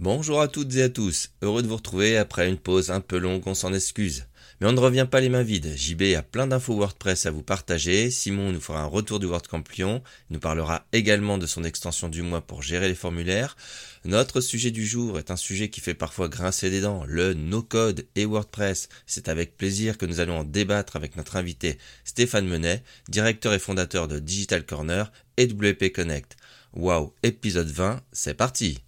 Bonjour à toutes et à tous, heureux de vous retrouver après une pause un peu longue, on s'en excuse. Mais on ne revient pas les mains vides, JB a plein d'infos WordPress à vous partager, Simon nous fera un retour du WordCamp Lyon, il nous parlera également de son extension du mois pour gérer les formulaires. Notre sujet du jour est un sujet qui fait parfois grincer des dents, le no-code et WordPress. C'est avec plaisir que nous allons en débattre avec notre invité Stéphane Menet, directeur et fondateur de Digital Corner et WP Connect. Waouh, épisode 20, c'est parti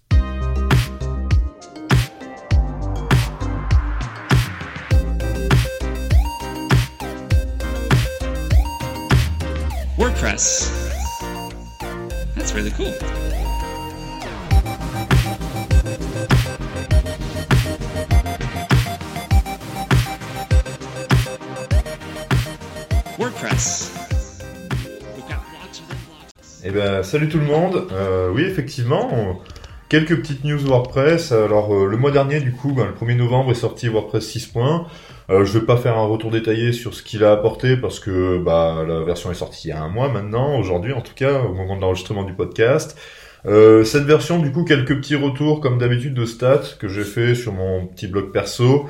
That's really cool. WordPress. Eh ben, salut tout le monde. Euh, oui, effectivement, quelques petites news WordPress. Alors, euh, le mois dernier, du coup, ben, le 1er novembre est sorti WordPress 6. Euh, je vais pas faire un retour détaillé sur ce qu'il a apporté parce que bah, la version est sortie il y a un mois maintenant, aujourd'hui en tout cas, au moment de l'enregistrement du podcast. Euh, cette version, du coup, quelques petits retours comme d'habitude de stats que j'ai fait sur mon petit blog perso.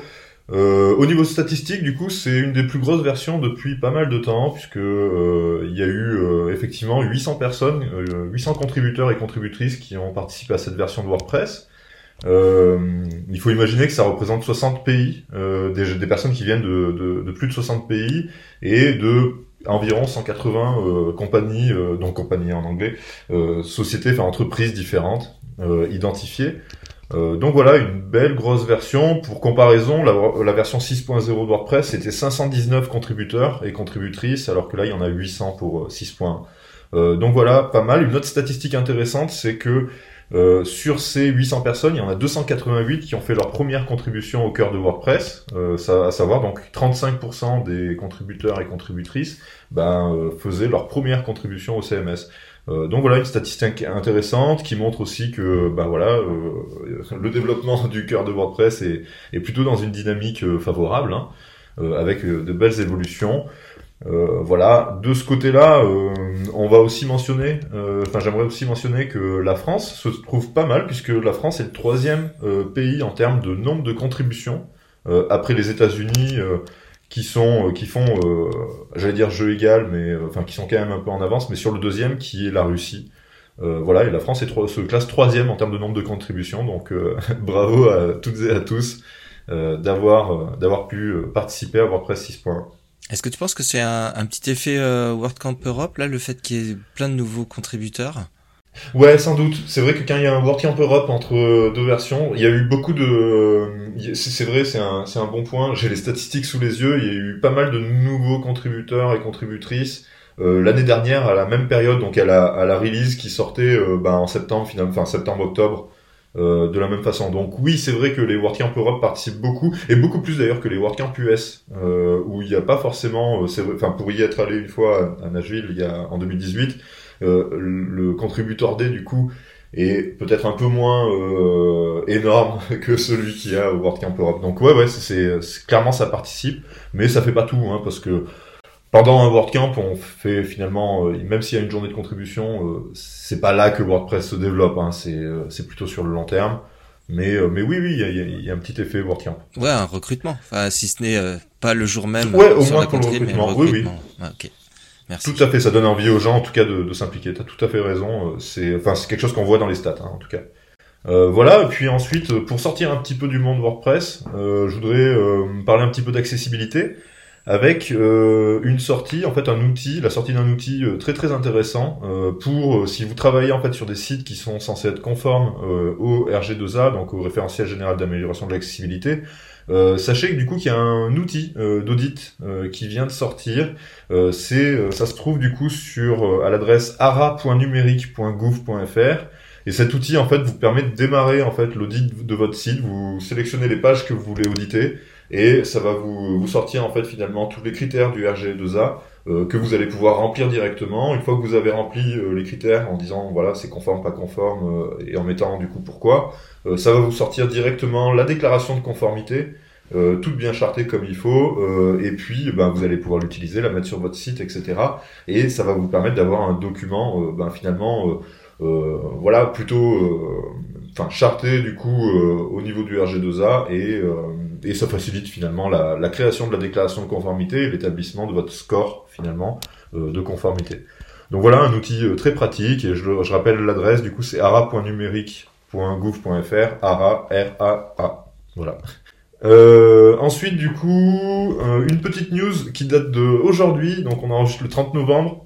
Euh, au niveau statistique, du coup, c'est une des plus grosses versions depuis pas mal de temps, puisque euh, il y a eu effectivement 800 personnes, euh, 800 contributeurs et contributrices qui ont participé à cette version de WordPress. Euh, il faut imaginer que ça représente 60 pays, euh, des, des personnes qui viennent de, plus de 60 pays et de environ 180 euh, compagnies, euh, donc compagnies en anglais, euh, sociétés, enfin entreprises différentes euh, identifiées. Donc voilà, une belle grosse version. Pour comparaison, la, version 6.0 de WordPress, c'était 519 contributeurs et contributrices, alors que là, il y en a 800 pour euh, 6.1. Euh, donc voilà, pas mal. Une autre statistique intéressante, c'est que euh, sur ces 800 personnes, il y en a 288 qui ont fait leur première contribution au cœur de WordPress, euh, à savoir donc 35% des contributeurs et contributrices ben, euh, faisaient leur première contribution au CMS. Donc voilà une statistique intéressante qui montre aussi que ben voilà le développement du cœur de WordPress est, plutôt dans une dynamique favorable hein, avec de belles évolutions. Euh, voilà, de ce côté-là, euh, on va aussi mentionner, euh, enfin j'aimerais aussi mentionner que la France se trouve pas mal puisque la France est le troisième pays en termes de nombre de contributions après les États-Unis qui sont, qui font, j'allais dire jeu égal, mais enfin qui sont quand même un peu en avance, mais sur le deuxième qui est la Russie. Voilà, et la France se classe troisième en termes de nombre de contributions, donc bravo à toutes et à tous d'avoir d'avoir pu participer à WordPress 6.1. Est-ce que tu penses que c'est un, petit effet euh, WordCamp Europe, là, le fait qu'il y ait plein de nouveaux contributeurs? Ouais, sans doute. C'est vrai que quand il y a un WordCamp Europe entre euh, deux versions, il y a eu beaucoup de. euh, C'est vrai, c'est un, un bon point. J'ai les statistiques sous les yeux. Il y a eu pas mal de nouveaux contributeurs et contributrices euh, l'année dernière à la même période, donc à la, à la release qui sortait ben, en septembre, finalement, enfin septembre-octobre. Euh, de la même façon. Donc oui, c'est vrai que les WordCamp Europe participent beaucoup, et beaucoup plus d'ailleurs que les WordCamp US, euh, où il n'y a pas forcément, euh, enfin pour y être allé une fois à, Nashville il y a en 2018, euh, le contributeur D du coup est peut-être un peu moins euh, énorme que celui qu'il y a au WordCamp Europe. Donc ouais ouais c'est- clairement ça participe, mais ça fait pas tout hein, parce que pendant un WordCamp on fait finalement euh, même s'il y a une journée de contribution euh, c'est pas là que WordPress se développe hein, c'est euh, c'est plutôt sur le long terme. Mais euh, mais oui oui il y a, y a- y a un petit effet WordCamp. Ouais, un recrutement. Enfin, si ce n'est euh, pas le jour même Ouais, au sur moins la pour le recrutement. Oui, oui. ok. Merci. Tout à fait, ça donne envie aux gens en tout cas de, de s'impliquer. T'as tout à fait raison. C'est, enfin, c'est quelque chose qu'on voit dans les stats, hein, en tout cas. Euh, voilà. Et puis ensuite, pour sortir un petit peu du monde WordPress, euh, je voudrais euh, parler un petit peu d'accessibilité avec euh, une sortie, en fait, un outil, la sortie d'un outil euh, très très intéressant euh, pour euh, si vous travaillez en fait sur des sites qui sont censés être conformes euh, au RG2A, donc au référentiel général d'amélioration de l'accessibilité. Euh, sachez que du coup qu'il y a un outil d'audit qui vient de sortir c'est, ça se trouve du coup sur à l'adresse ara.numérique.gouv.fr et cet outil en fait vous permet de démarrer en fait l'audit de votre site. Vous sélectionnez les pages que vous voulez auditer et ça va vous, vous sortir en fait finalement tous les critères du RGE2A euh, que vous allez pouvoir remplir directement. Une fois que vous avez rempli euh, les critères en disant voilà c'est conforme pas conforme euh, et en mettant du coup pourquoi, euh, ça va vous sortir directement la déclaration de conformité euh, toute bien chartée comme il faut, euh, et puis ben, vous allez pouvoir l'utiliser, la mettre sur votre site, etc. Et ça va vous permettre d'avoir un document euh, ben, finalement, voilà, plutôt, enfin charté du coup euh, au niveau du RG2A et, euh, et ça facilite finalement la, la, création de la déclaration de conformité et l'établissement de votre score finalement euh, de conformité. Donc voilà un outil très pratique et je, je rappelle l'adresse du coup c'est ara.numérique.gouv.fr ara r a a voilà. Euh, ensuite, du coup, une petite news qui date de aujourd'hui, donc on enregistre le 30 novembre.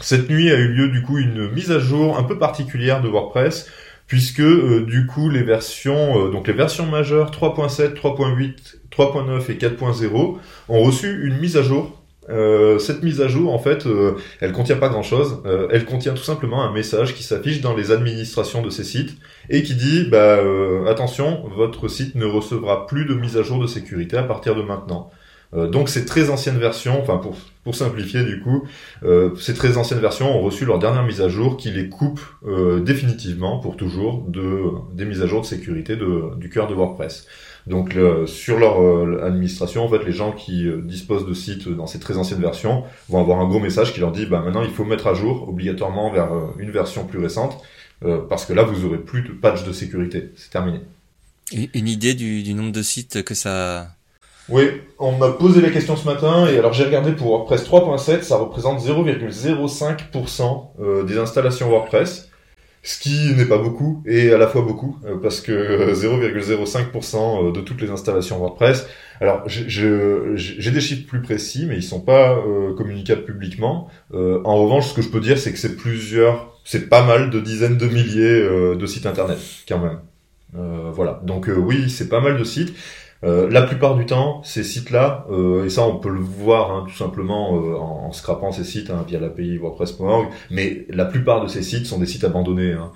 Cette nuit a eu lieu du coup une mise à jour un peu particulière de WordPress puisque euh, du coup les versions euh, donc les versions majeures 3.7, 3.8, 3.9 et 4.0 ont reçu une mise à jour. Euh, cette mise à jour, en fait, elle contient pas grand-chose. elle contient tout simplement un message qui s'affiche dans les administrations de ces sites et qui dit bah, attention, votre site ne recevra plus de mise à jour de sécurité à partir de maintenant. Euh, donc ces très anciennes versions, enfin pour, pour simplifier du coup, euh, ces très anciennes versions ont reçu leur dernière mise à jour qui les coupe euh, définitivement pour toujours de des mises à jour de sécurité de, du cœur de WordPress. Donc sur leur administration, en fait, les gens qui disposent de sites dans ces très anciennes versions vont avoir un gros message qui leur dit bah maintenant il faut mettre à jour obligatoirement vers une version plus récente parce que là vous aurez plus de patch de sécurité, c'est terminé. Une idée du, du nombre de sites que ça oui, on m'a posé la question ce matin et alors j'ai regardé pour WordPress 3.7, ça représente 0,05% euh, des installations WordPress, ce qui n'est pas beaucoup et à la fois beaucoup euh, parce que 0,05% euh, de toutes les installations WordPress. Alors j'ai des chiffres plus précis mais ils sont pas communicables publiquement. en revanche, ce que je peux dire c'est que c'est plusieurs, c'est pas mal de dizaines de milliers de sites internet quand même. voilà, donc oui, c'est pas mal de sites. Euh, la plupart du temps, ces sites-là, euh, et ça on peut le voir hein, tout simplement euh, en, en, scrapant ces sites hein, via l'API WordPress.org, mais la plupart de ces sites sont des sites abandonnés. Hein.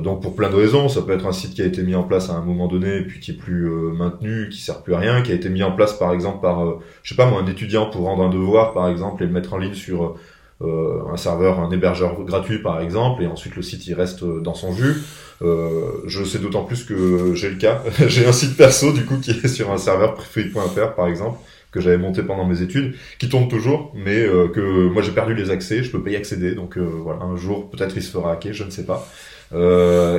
donc pour plein de raisons, ça peut être un site qui a été mis en place à un moment donné, puis qui est plus maintenu, qui sert plus à rien, qui a été mis en place par exemple par, je sais pas moi, un étudiant pour rendre un devoir par exemple et le mettre en ligne sur un serveur, un hébergeur gratuit par exemple, et ensuite le site il reste dans son jus. Euh, je sais d'autant plus que j'ai le cas. j'ai un site perso du coup qui est sur un serveur free.fr par exemple que j'avais monté pendant mes études, qui tourne toujours, mais euh, que moi j'ai perdu les accès, je peux pas y accéder, donc euh, voilà, un jour peut-être il se fera hacker, je ne sais pas,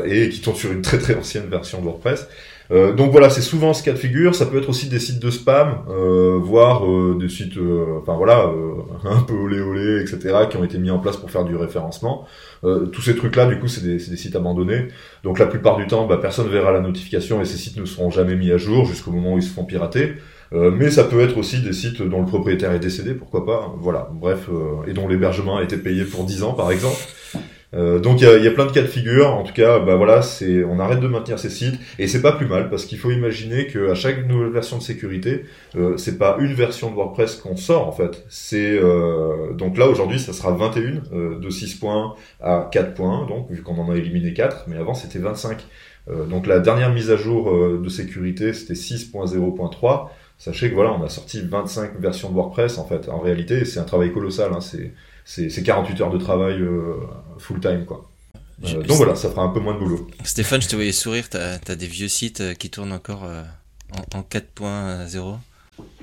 et qui tourne sur une très très ancienne version de WordPress. Euh, donc voilà, c'est souvent ce cas de figure. Ça peut être aussi des sites de spam, euh, voire euh, des sites, enfin voilà, un peu olé olé, etc., qui ont été mis en place pour faire du référencement. tous ces trucs-là, du coup, c'est des, sites abandonnés. Donc la plupart du temps, bah, personne verra la notification et ces sites ne seront jamais mis à jour jusqu'au moment où ils se font pirater. mais ça peut être aussi des sites dont le propriétaire est décédé, pourquoi pas. Voilà, bref, et dont l'hébergement a été payé pour 10 ans, par exemple. Euh, donc il y a, y a, plein de cas de figure. En tout cas, bah voilà, c'est on arrête de maintenir ces sites et c'est pas plus mal parce qu'il faut imaginer que à chaque nouvelle version de sécurité, euh, c'est pas une version de WordPress qu'on sort en fait. C'est euh, donc là aujourd'hui, ça sera 21 euh, de 6 points à 4 points. Donc vu qu'on en a éliminé 4, mais avant c'était 25. Euh, donc la dernière mise à jour de sécurité, c'était 6.0.3. Sachez que voilà, on a sorti 25 versions de WordPress en fait. En réalité, c'est un travail colossal. Hein, c'est c'est 48 heures de travail euh, full time quoi. Euh, donc voilà, ça fera un peu moins de boulot. Stéphane, je te voyais sourire, t'as as des vieux sites euh, qui tournent encore en, en 4.0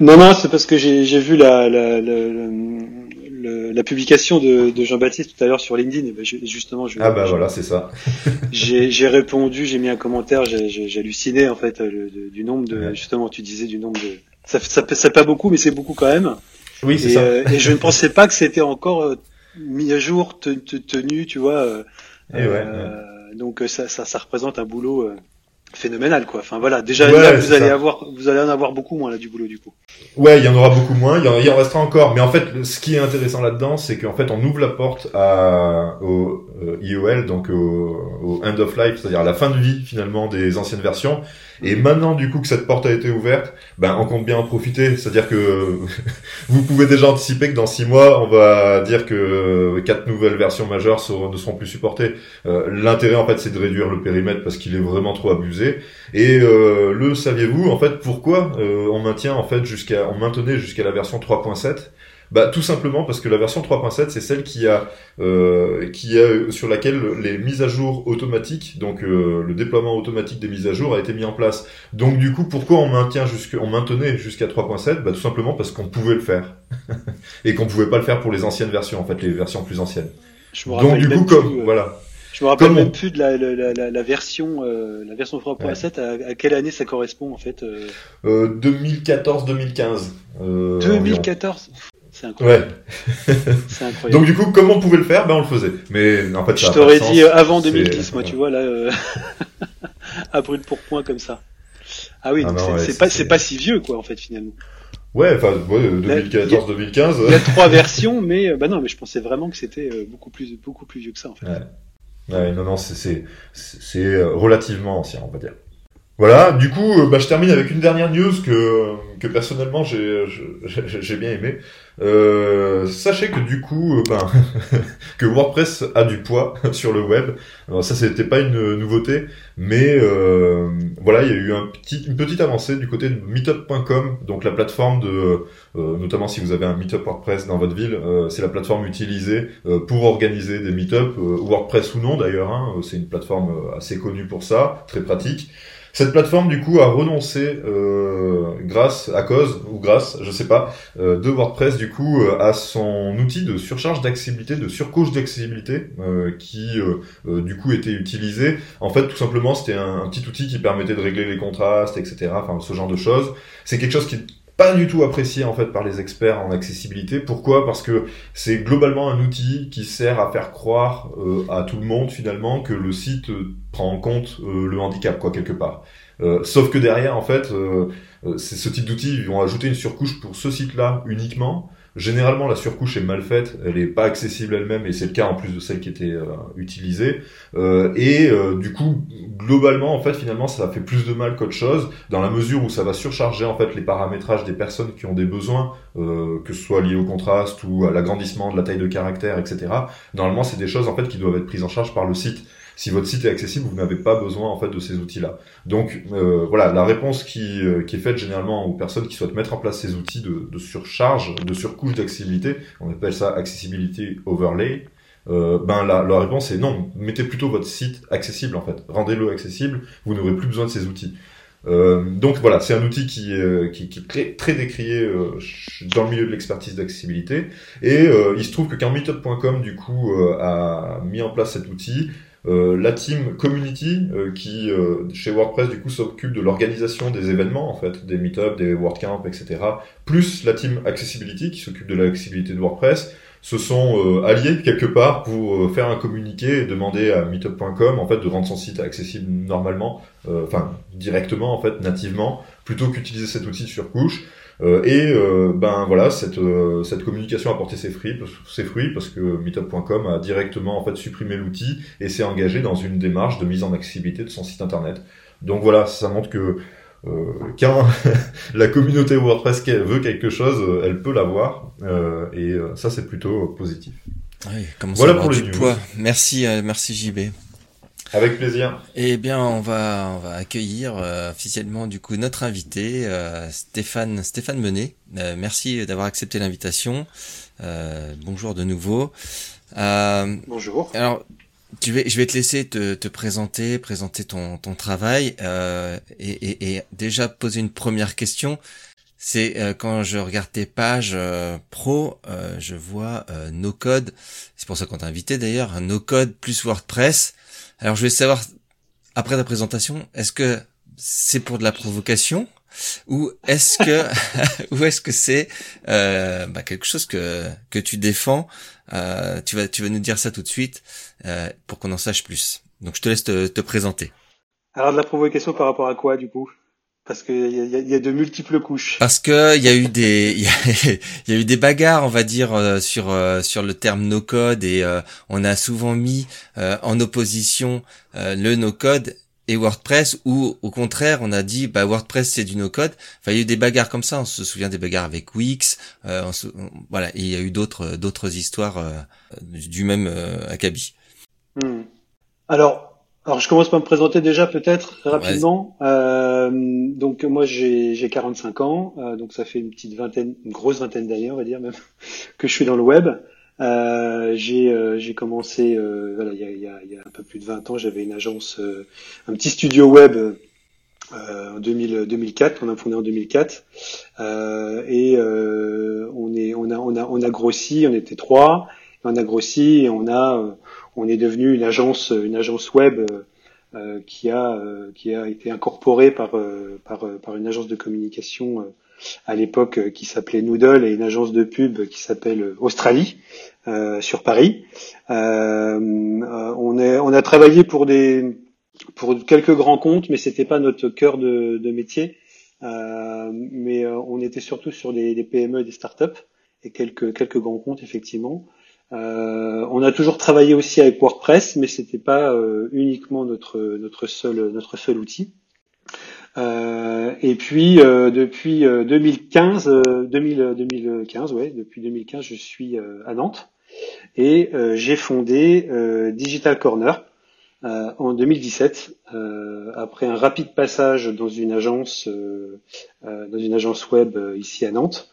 Non, non, c'est parce que j'ai vu la, la, la, la, publication de, de Jean-Baptiste tout à l'heure sur LinkedIn. Et ben, justement, je, ah bah voilà, c'est ça. j'ai répondu, j'ai mis un commentaire, j'ai halluciné en fait du nombre de, justement, tu disais du nombre de, ça, ça, ça pas beaucoup, mais c'est beaucoup quand même. Oui, c'est ça. Euh, et je ne pensais pas que c'était encore euh, mis à jour, tenu, tu vois. Euh, eh donc ça, ça, ça, représente un boulot phénoménal quoi. Enfin voilà, déjà là, vous allez avoir vous allez en avoir beaucoup moins là du boulot du coup. Ouais, il y en aura beaucoup moins, il y en, il en restera encore, mais en fait ce qui est intéressant là-dedans, c'est qu'en fait on ouvre la porte à au IOL donc au, au end of life, c'est-à-dire à la fin de vie finalement des anciennes versions et maintenant, du coup, que cette porte a été ouverte, ben, on compte bien en profiter. C'est-à-dire que vous pouvez déjà anticiper que dans six mois, on va dire que quatre nouvelles versions majeures ne seront plus supportées. Euh, l'intérêt, en fait, c'est de réduire le périmètre parce qu'il est vraiment trop abusé. Et euh, le saviez-vous, en fait, pourquoi euh, on maintient, en fait, jusqu'à, on maintenait jusqu'à la version 3.7 bah tout simplement parce que la version 3.7 c'est celle qui a euh, qui a sur laquelle les mises à jour automatiques, donc euh, le déploiement automatique des mises à jour a été mis en place. Donc du coup pourquoi on maintient jusque on maintenait jusqu'à 3.7 Bah tout simplement parce qu'on pouvait le faire et qu'on pouvait pas le faire pour les anciennes versions en fait les versions plus anciennes. Je me Donc du coup comme voilà Je me rappelle même plus de la, la, la, la version, euh, la version 3.7. À, à, quelle année ça correspond en fait euh... 2014-2015. Euh, 2014. C'est incroyable. Ouais. Incroyable. Donc du coup, comment on pouvait le faire Ben on le faisait. Mais fait, ça je t'aurais pas dit sens. euh, avant C'est- 2010, moi, ouais. tu vois là, euh... à brûle pour point comme ça. Ah oui, Ah donc non, c'est ouais, pas pas si vieux quoi en fait finalement. Ouais, enfin, ouais, Il y a 2014-2015. Il y a trois versions, mais euh, bah non, mais je pensais vraiment que c'était euh, beaucoup plus beaucoup plus vieux que ça en fait. Ouais. Ouais, non, non, c'est- euh, relativement ancien, on va dire. Voilà, du coup, euh, bah, je termine avec une dernière news que, personnellement j'ai bien aimé. Euh, sachez que du coup, euh, ben, que WordPress a du poids sur le web. Alors ça, c'était pas une nouveauté, mais voilà, il y a eu une petite avancée du côté de Meetup.com, donc la plateforme de, notamment si vous avez un Meetup WordPress dans votre ville, c'est la plateforme utilisée pour organiser des Meetup, euh, WordPress ou non d'ailleurs. Hein, c'est une plateforme assez connue pour ça, très pratique. Cette plateforme, du coup, a renoncé, euh, grâce, à cause, ou grâce, je sais pas, euh, de WordPress, du coup, euh, à son outil de surcharge d'accessibilité, de surcouche d'accessibilité, euh, qui, du coup, était utilisé. En fait, tout simplement, c'était un, un petit outil qui permettait de régler les contrastes, etc., enfin, ce genre de choses. C'est quelque chose qui pas du tout apprécié, en fait, par les experts en accessibilité. Pourquoi? Parce que c'est globalement un outil qui sert à faire croire euh, à tout le monde, finalement, que le site euh, prend en compte euh, le handicap, quoi, quelque part. Sauf que derrière, en fait, c'est ce type d'outils, ils vont ajouter une surcouche pour ce site-là uniquement. Généralement, la surcouche est mal faite, elle est pas accessible elle-même, et c'est le cas en plus de celle qui était euh, utilisée. Euh, et euh, du coup, globalement, en fait, finalement, ça fait plus de mal qu'autre chose, dans la mesure où ça va surcharger en fait les paramétrages des personnes qui ont des besoins, que ce soit lié au contraste ou à l'agrandissement de la taille de caractère, etc. Normalement, c'est des choses en fait qui doivent être prises en charge par le site. Si votre site est accessible, vous n'avez pas besoin en fait de ces outils-là. Donc euh, voilà, la réponse qui, euh, qui est faite généralement aux personnes qui souhaitent mettre en place ces outils de, de surcharge, de surcouche d'accessibilité, on appelle ça accessibility overlay. Euh, ben la, la réponse est non. Mettez plutôt votre site accessible en fait. Rendez-le accessible. Vous n'aurez plus besoin de ces outils. Euh, donc voilà, c'est un outil qui, euh, qui, qui est très, très décrié euh, dans le milieu de l'expertise d'accessibilité. Et euh, il se trouve que quand du coup euh, a mis en place cet outil, euh, la team community euh, qui euh, chez WordPress du coup s'occupe de l'organisation des événements en fait, des meetups, des WordCamp, etc. Plus la team accessibility qui s'occupe de l'accessibilité de WordPress se sont alliés quelque part pour faire un communiqué et demander à meetup.com en fait de rendre son site accessible normalement, enfin directement en fait nativement, plutôt qu'utiliser cet outil de surcouche. Euh, et euh, ben voilà, cette, euh, cette communication a porté ses fruits, ses fruits parce que meetup.com a directement en fait supprimé l'outil et s'est engagé dans une démarche de mise en accessibilité de son site internet. Donc voilà, ça montre que euh, quand la communauté WordPress veut quelque chose, elle peut l'avoir euh, et ça c'est plutôt positif. Oui, Voilà pour les du news. poids. Merci, merci JB. Avec plaisir. Eh bien, on va, on va accueillir euh, officiellement du coup notre invité, euh, Stéphane, Stéphane Menet. Euh, merci d'avoir accepté l'invitation. Euh, bonjour de nouveau. Euh, Bonjour. alors, tu vais, je vais te laisser te, te présenter, présenter ton, ton travail euh, et, et, et déjà poser une première question. C'est euh, quand je regarde tes pages euh, pro, euh, je vois euh, no code. C'est pour ça qu'on t'a invité d'ailleurs, un no code plus WordPress. Alors je voulais savoir après ta présentation, est-ce que c'est pour de la provocation ou est-ce que ou est-ce que c'est euh, bah, quelque chose que que tu défends euh, Tu vas tu vas nous dire ça tout de suite euh, pour qu'on en sache plus. Donc je te laisse te, te présenter. Alors de la provocation par rapport à quoi du coup? Parce qu'il y y a- il y a de multiples couches. Parce que il y a eu des il y y a eu des bagarres, on va dire euh, sur euh, sur le terme no code et euh, on a souvent mis euh, en opposition euh, le no code et WordPress ou au contraire on a dit bah WordPress c'est du no code. Enfin il y a eu des bagarres comme ça, on se souvient des bagarres avec Wix, euh, on se- on- voilà, et il y a eu d'autres d'autres histoires euh, du même euh, acabit. Hmm. Alors, alors je commence par me présenter déjà peut-être rapidement. Euh, donc moi j'ai j'ai 45 ans, euh, donc ça fait une petite vingtaine, une grosse vingtaine d'années on va dire même que je suis dans le web. Euh, j'ai euh, commencé euh, voilà il y a, y, a, y a un peu plus de 20 ans j'avais une agence euh, un petit studio web euh, en 2000, 2004 on a fondé en 2004 euh, et euh, on est on a on a on a grossi on était trois on a grossi et on a euh, on est devenu une agence, une agence web qui a qui a été incorporée par par par une agence de communication à l'époque qui s'appelait Noodle et une agence de pub qui s'appelle Australie sur Paris. on est on a travaillé pour des pour quelques grands comptes, mais c'était pas notre cœur de, de métier. Euh, mais euh, on était surtout sur des, des, PME et des startups et quelques quelques grands comptes effectivement. Euh, on a toujours travaillé aussi avec WordPress, mais c'était pas euh, uniquement notre seul notre seul outil. Euh, et puis depuis 2015, 2000, 2015, ouais, depuis 2015, je suis à Nantes et j'ai fondé Digital Corner, en 2017, euh, après un rapide passage dans une agence, dans une agence web ici à Nantes.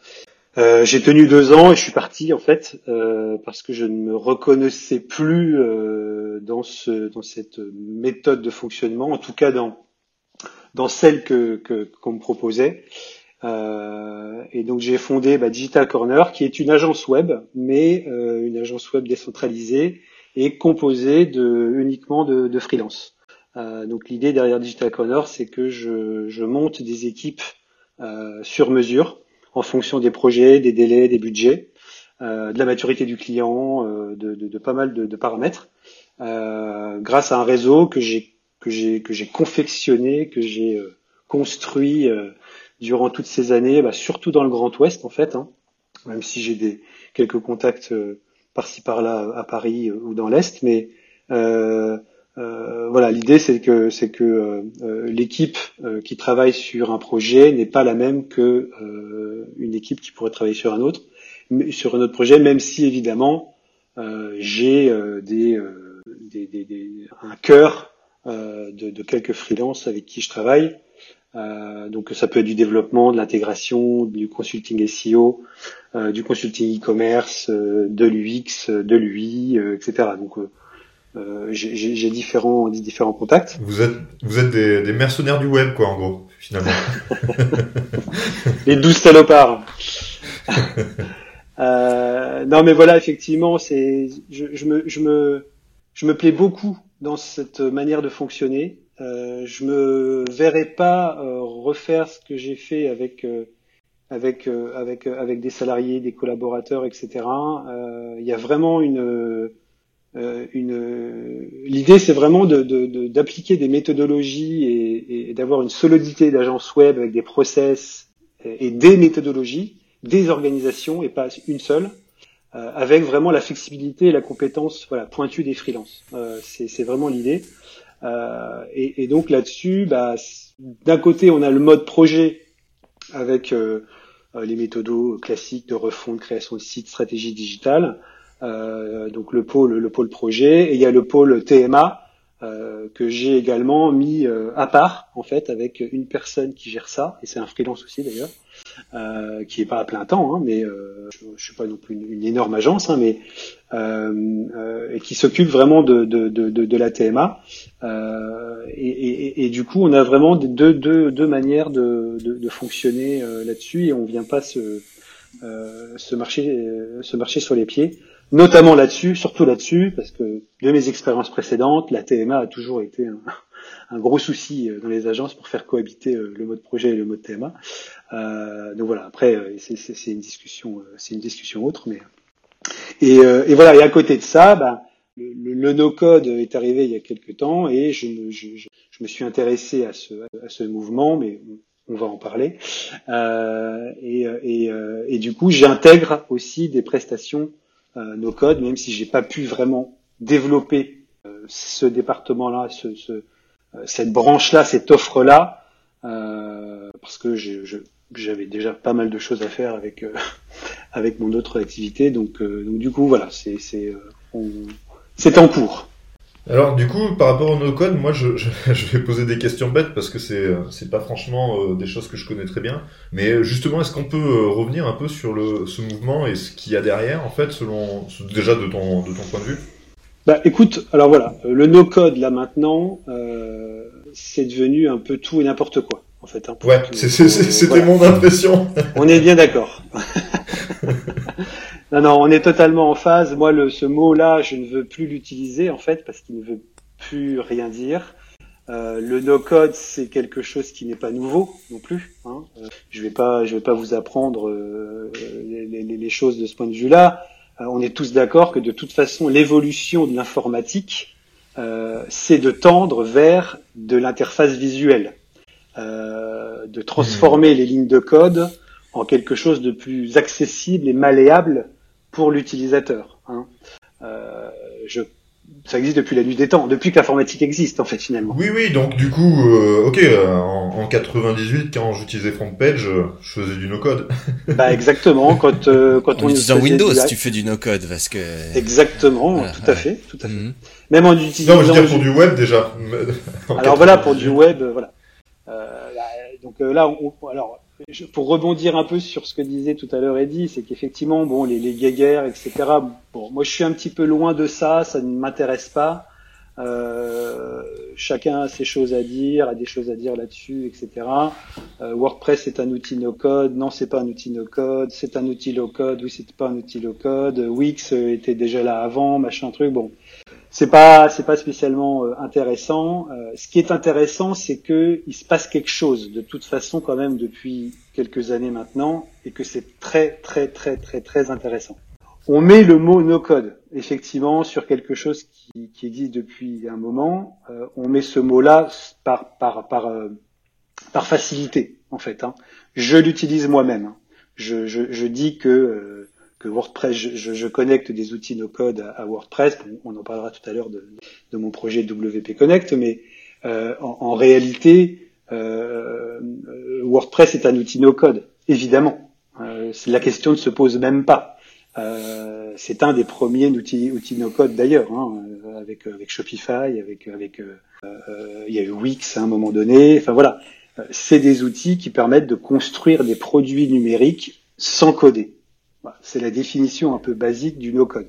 J'ai tenu deux ans et je suis parti en fait parce que je ne me reconnaissais plus dans ce dans cette méthode de fonctionnement, en tout cas dans dans celle que qu'on me proposait. et donc j'ai fondé bah, Digital Corner, qui est une agence web, mais une agence web décentralisée est composé de, uniquement de, de freelance. Euh, donc l'idée derrière Digital Corner, c'est que je, je, monte des équipes euh, sur mesure en fonction des projets, des délais, des budgets, euh, de la maturité du client, euh, de, de, de, pas mal de, paramètres, euh, grâce à un réseau que j'ai que j'ai que j'ai confectionné, que j'ai euh, construit durant toutes ces années, bah, surtout dans le Grand Ouest en fait, hein, même si j'ai des quelques contacts par-ci par-là à Paris ou dans l'est, mais euh, euh, voilà, l'idée c'est que c'est que euh, l'équipe qui travaille sur un projet n'est pas la même que une équipe qui pourrait travailler sur un autre, sur un autre projet, même si évidemment j'ai des, un cœur de, quelques freelances avec qui je travaille. Euh, donc ça peut être du développement, de l'intégration, du consulting SEO, euh, du consulting e-commerce, euh, de l'UX, de l'UI, etc. j'ai différents différents contacts. Vous êtes vous êtes des, des, mercenaires du web quoi en gros finalement. Les douze salopards. non mais voilà effectivement c'est je, je, me je me je me plais beaucoup dans cette manière de fonctionner. Euh, je me verrais pas euh, refaire ce que j'ai fait avec euh, avec avec avec des salariés, des collaborateurs, etc. Il y a vraiment une une l'idée, c'est vraiment d'appliquer de, des méthodologies et, d'avoir une solidité d'agence web avec des process et des méthodologies, des organisations et pas une seule. avec vraiment la flexibilité et la compétence voilà, pointue des freelances. Euh, c'est vraiment l'idée. Euh, et, donc là-dessus, bah, d'un côté, on a le mode projet avec euh, euh, les méthodos classiques de refonte, création de site, stratégie digitale. Euh, donc le pôle, le pôle projet, et il y a le pôle TMA euh, que j'ai également mis euh, à part en fait avec une personne qui gère ça et c'est un freelance aussi d'ailleurs euh, qui est pas à plein temps hein, mais euh, je, je suis pas non plus une, énorme agence hein, mais et qui s'occupe vraiment de, de, de, de, la TMA et, et, et, du coup on a vraiment deux, deux, deux manières de, de fonctionner là-dessus et on vient pas se se marcher se marcher sur les pieds notamment là-dessus, surtout là-dessus, parce que de mes expériences précédentes, la TMA a toujours été un, gros souci euh, dans les agences pour faire cohabiter euh, le mode projet et le mode TMA. Euh, donc voilà, après c'est une discussion, c'est une discussion autre, mais et, et, voilà. Et à côté de ça, bah, le, le no-code est arrivé il y a quelques temps et je me, je, je, me suis intéressé à ce, à ce mouvement, mais on va en parler. Euh, et, et, et, du coup, j'intègre aussi des prestations euh, nos codes, même si j'ai pas pu vraiment développer euh, ce département-là, euh, cette branche-là, cette offre-là, parce que j'avais déjà pas mal de choses à faire avec avec mon autre activité. Donc, du coup, voilà, c'est en cours. Alors du coup, par rapport au no-code, moi je, je, je, vais poser des questions bêtes parce que c'est c'est pas franchement euh, des choses que je connais très bien. Mais euh, justement, est-ce qu'on peut euh, revenir un peu sur le ce mouvement et ce qu'il y a derrière en fait, selon déjà de ton de ton point de vue? Bah écoute, alors voilà, le no-code là maintenant, euh, c'est devenu un peu tout et n'importe quoi en fait. Hein, ouais, c'était mon impression. On est bien d'accord. Non, non, on est totalement en phase. Moi, le, ce mot-là, je ne veux plus l'utiliser en fait parce qu'il ne veut plus rien dire. Euh, le no-code, c'est quelque chose qui n'est pas nouveau non plus. Hein. Euh, je vais pas, je vais pas vous apprendre euh, les, les, les, choses de ce point de vue-là. Euh, on est tous d'accord que de toute façon, l'évolution de l'informatique, c'est de tendre vers de l'interface visuelle, de transformer les lignes de code en quelque chose de plus accessible et malléable pour l'utilisateur. Hein. je ça existe depuis la nuit des temps, depuis que l'informatique existe en fait finalement. Oui oui, donc du coup, euh, ok, euh, en, en, 98 quand j'utilisais FrontPage, euh, je faisais du no-code. bah exactement, quand quand on utilisant Windows, tu fais du no-code parce que. Exactement, tout à fait, tout à fait. Mhm. Même en utilisant. Non, mais je veux dire pour du web déjà. alors voilà, pour du web, voilà. donc là, on, alors pour rebondir un peu sur ce que disait tout à l'heure Eddie, c'est qu'effectivement, bon, les, les etc. Bon, moi, je suis un petit peu loin de ça, ça ne m'intéresse pas. Euh, chacun a ses choses à dire, a des choses à dire là-dessus, etc. Euh, WordPress est un outil no-code, non, c'est pas un outil no-code, c'est un outil low-code, oui, c'est pas un outil low-code. Wix était déjà là avant, machin truc. Bon, c'est pas c'est pas spécialement euh, intéressant. Euh, ce qui est intéressant, c'est que il se passe quelque chose de toute façon quand même depuis quelques années maintenant et que c'est très très très très très intéressant. On met le mot no code effectivement sur quelque chose qui, qui existe depuis un moment. Euh, on met ce mot-là par par par par facilité en fait. Hein. Je l'utilise moi-même. Hein. Je, je, je, dis que que WordPress, je, je, connecte des outils no-code à, WordPress. on en parlera tout à l'heure de, de, mon projet WP Connect, mais euh, en, en, réalité, euh, WordPress est un outil no-code, évidemment. Euh, la question ne se pose même pas. Euh, c'est un des premiers outils, outils no-code d'ailleurs, hein, avec, avec Shopify, avec, avec euh, il y a eu Wix à un moment donné. Enfin voilà, c'est des outils qui permettent de construire des produits numériques sans coder. C'est la définition un peu basique du no-code.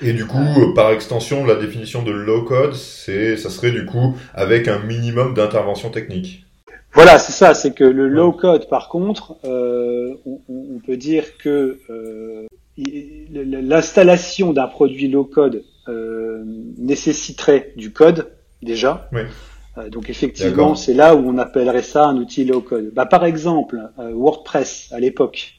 Et du coup, euh, par extension, la définition de low-code, c'est, ça serait du coup avec un minimum d'intervention technique. Voilà, c'est ça. C'est que le low-code, par contre, euh, on, peut dire que euh, l'installation d'un produit low-code nécessiterait du code déjà. Oui. donc effectivement, c'est là où on appellerait ça un outil low-code. Bah, par exemple, WordPress à l'époque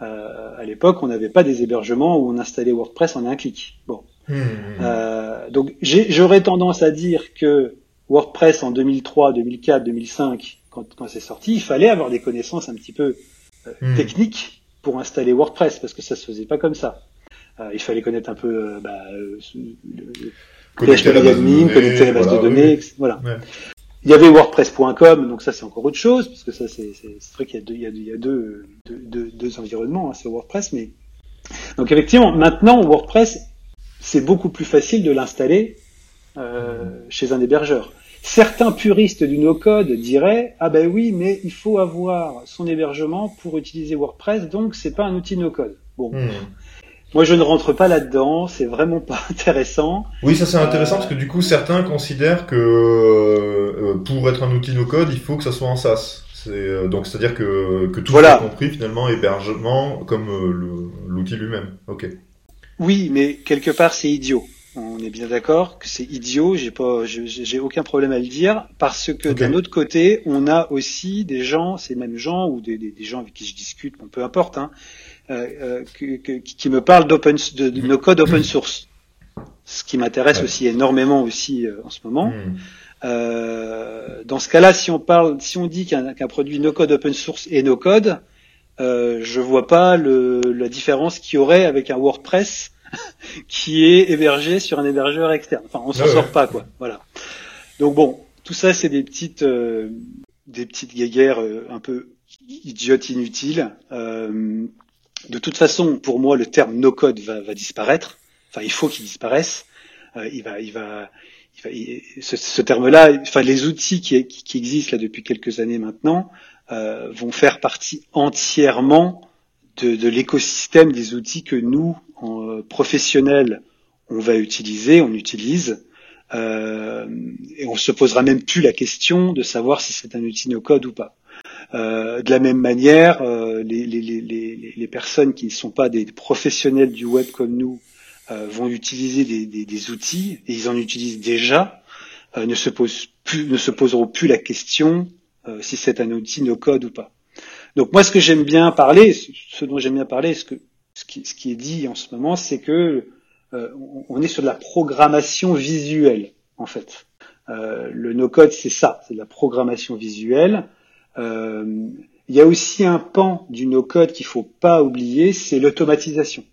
euh, à l'époque, on n'avait pas des hébergements où on installait WordPress en un clic. Bon, mmh. euh, donc j'aurais tendance à dire que WordPress en 2003, 2004, 2005, quand, quand c'est sorti, il fallait avoir des connaissances un petit peu euh, mmh. techniques pour installer WordPress parce que ça se faisait pas comme ça. Euh, il fallait connaître un peu euh, bah, le, PHP admin, connecter la base de données, voilà. Il y avait WordPress.com, donc ça c'est encore autre chose, parce que ça c'est vrai qu'il y a deux, il y a deux, deux, deux, environnements, hein, c'est WordPress, mais donc effectivement maintenant WordPress c'est beaucoup plus facile de l'installer euh, chez un hébergeur. Certains puristes du no-code diraient ah ben oui mais il faut avoir son hébergement pour utiliser WordPress donc c'est pas un outil no-code. Bon, hmm. Moi, je ne rentre pas là-dedans. C'est vraiment pas intéressant. Oui, ça c'est intéressant parce que du coup, certains considèrent que euh, pour être un outil no-code, il faut que ça soit en SaaS. C'est, euh, donc, c'est-à-dire que, que tout voilà. est compris finalement hébergement comme euh, l'outil lui-même. Ok. Oui, mais quelque part, c'est idiot. On est bien d'accord que c'est idiot. J'ai pas, j'ai aucun problème à le dire parce que d'un autre côté, on a aussi des gens, ces mêmes gens ou des, des, des gens avec qui je discute, bon, peu importe, hein, euh, euh qui me parle d'open de, de, nos codes open source, ce qui m'intéresse aussi énormément aussi euh, en ce moment. Euh, dans ce cas-là, si on parle, si on dit qu'un produit no code open source est no code, euh, je vois pas le, la différence qu'il y aurait avec un WordPress qui est hébergé sur un hébergeur externe. Enfin, on s'en sort pas quoi. Voilà. Donc bon, tout ça c'est des petites euh, des petites guéguerres un peu idiotes, inutiles. Euh, de toute façon, pour moi, le terme no code va, va disparaître. Enfin, il faut qu'il disparaisse. Euh, il va, il va, il va ce, ce terme-là, enfin, les outils qui, qui, existent là depuis quelques années maintenant euh, vont faire partie entièrement de, l'écosystème des outils que nous, en, euh, professionnels, on va utiliser, on utilise. Euh, et on se posera même plus la question de savoir si c'est un outil no code ou pas. de la même manière, les, les, les, les, personnes qui ne sont pas des professionnels du web comme nous vont utiliser des, des, des, outils, et ils en utilisent déjà, ne, se posent plus, ne se poseront plus la question si c'est un outil no code ou pas. Donc moi, ce que j'aime bien parler, ce dont j'aime bien parler, ce, que, ce, qui, ce qui est dit en ce moment, c'est que euh, on est sur de la programmation visuelle, en fait. Euh, le no-code, c'est ça, c'est de la programmation visuelle. Euh, il y a aussi un pan du no-code qu'il faut pas oublier, c'est l'automatisation.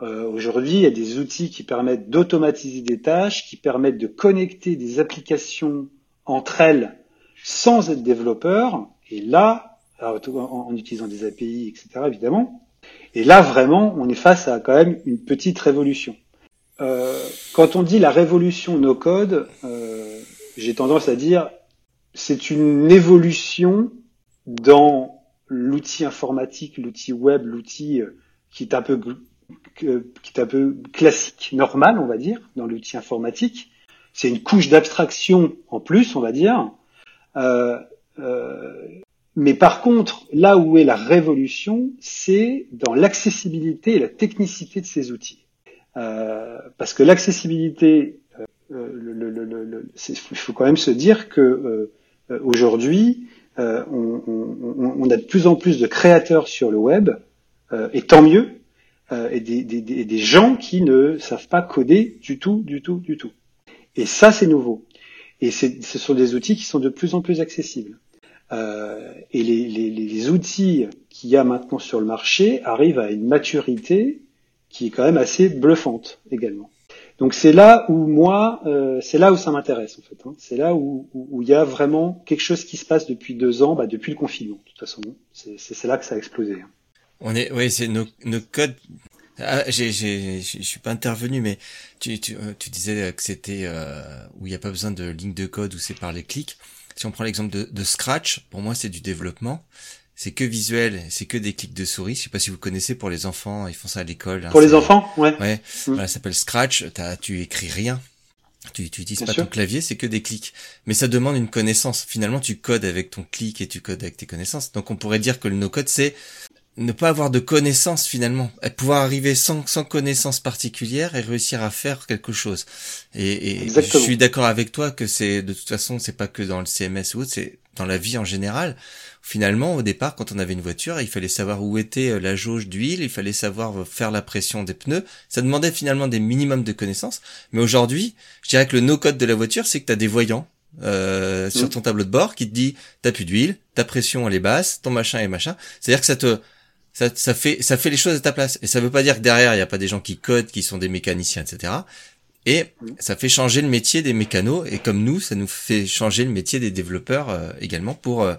Aujourd'hui, il y a des outils qui permettent d'automatiser des tâches, qui permettent de connecter des applications entre elles sans être développeur. Et là, en, utilisant des API, etc. évidemment. Et là, vraiment, on est face à quand même une petite révolution. Euh, quand on dit la révolution no code, euh, j'ai tendance à dire c'est une évolution dans l'outil informatique, l'outil web, l'outil euh, qui est un peu qui est un peu classique, normal, on va dire, dans l'outil informatique. C'est une couche d'abstraction en plus, on va dire. Euh, euh, mais par contre, là où est la révolution, c'est dans l'accessibilité et la technicité de ces outils. Euh, parce que l'accessibilité, euh, le, il faut quand même se dire que euh, aujourd'hui, euh, on, on, on, a de plus en plus de créateurs sur le web, et tant mieux, et des, des, des, gens qui ne savent pas coder du tout, du tout, du tout. Et ça, c'est nouveau. Et ce sont des outils qui sont de plus en plus accessibles. Euh, et les, les, les outils qu'il y a maintenant sur le marché arrivent à une maturité qui est quand même assez bluffante également. Donc c'est là où moi, euh, c'est là où ça m'intéresse en fait. Hein. C'est là où, où, il y a vraiment quelque chose qui se passe depuis deux ans, bah, depuis le confinement. De toute façon, c'est là que ça a explosé. Hein. On est, oui, c'est nos, nos codes. Ah, j'ai, je suis pas intervenu, mais tu, tu, euh, tu disais que c'était euh, où il n'y a pas besoin de ligne de code, où c'est par les clics si on prend l'exemple de, de, Scratch, pour moi c'est du développement. C'est que visuel, c'est que des clics de souris. Je sais pas si vous connaissez pour les enfants, ils font ça à l'école. Hein, pour les enfants, ouais. Ouais. Mm. Voilà, ça s'appelle Scratch. As, tu écris rien. Tu, tu utilises pas ton clavier, c'est que des clics. Mais ça demande une connaissance. Finalement, tu codes avec ton clic et tu codes avec tes connaissances. Donc on pourrait dire que le no-code, c'est ne pas avoir de connaissances finalement, pouvoir arriver sans, sans connaissance particulière et réussir à faire quelque chose. Et, et je suis d'accord avec toi que c'est de toute façon c'est pas que dans le CMS ou autre, c'est dans la vie en général. Finalement, au départ, quand on avait une voiture, il fallait savoir où était euh, la jauge d'huile, il fallait savoir euh, faire la pression des pneus. Ça demandait finalement des minimums de connaissances. Mais aujourd'hui, je dirais que le no-code de la voiture, c'est que tu as des voyants euh, sur mmh. ton tableau de bord qui te dit t'as plus d'huile, ta pression elle est basse, ton machin est machin. C'est-à-dire que ça te ça, ça fait ça fait les choses à ta place. Et ça veut pas dire que derrière il y a pas des gens qui codent, qui sont des mécaniciens, etc. Et ça fait changer le métier des mécanos. Et comme nous, ça nous fait changer le métier des développeurs euh, également pour euh,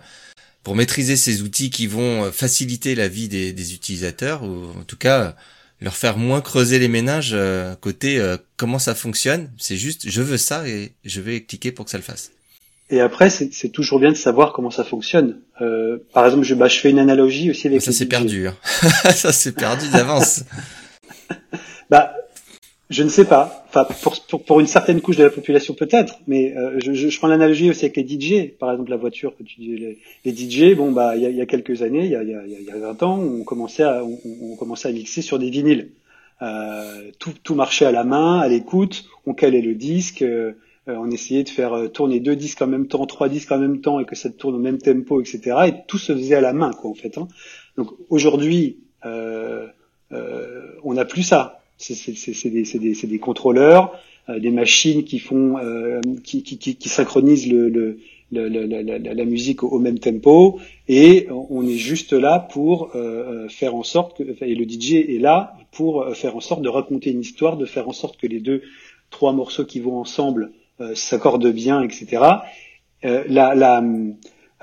pour maîtriser ces outils qui vont euh, faciliter la vie des, des utilisateurs ou en tout cas leur faire moins creuser les ménages côté comment ça fonctionne. C'est juste je veux ça et je vais cliquer pour que ça le fasse. Et après, c'est toujours bien de savoir comment ça fonctionne. Euh, par exemple, je, bah, je fais une analogie aussi avec. Ça c'est perdu. Hein. ça c'est perdu d'avance. bah, je ne sais pas. Enfin, pour, pour, pour, une certaine couche de la population peut-être, mais euh, je, je, je, prends l'analogie aussi avec les DJ. Par exemple, la voiture les, les DJ. Bon, bah, il y a, y a, quelques années, il y a, y, a, y a 20 ans, on commençait à, on, on commençait à mixer sur des vinyles. Euh, tout, tout marchait à la main, à l'écoute. On calait le disque. Euh, on essayait de faire euh, tourner deux disques en même temps, trois disques en même temps et que ça tourne au même tempo, etc. Et tout se faisait à la main, quoi, en fait. Hein. Donc aujourd'hui, euh, on n'a plus ça. C'est des, des, contrôleurs, des machines qui font, qui, qui, qui, synchronisent le, le la, la, la, musique au, même tempo et on est juste là pour faire en sorte que et le DJ est là pour faire en sorte de raconter une histoire, de faire en sorte que les deux trois morceaux qui vont ensemble euh, s'accordent bien, etc. Euh, la, la,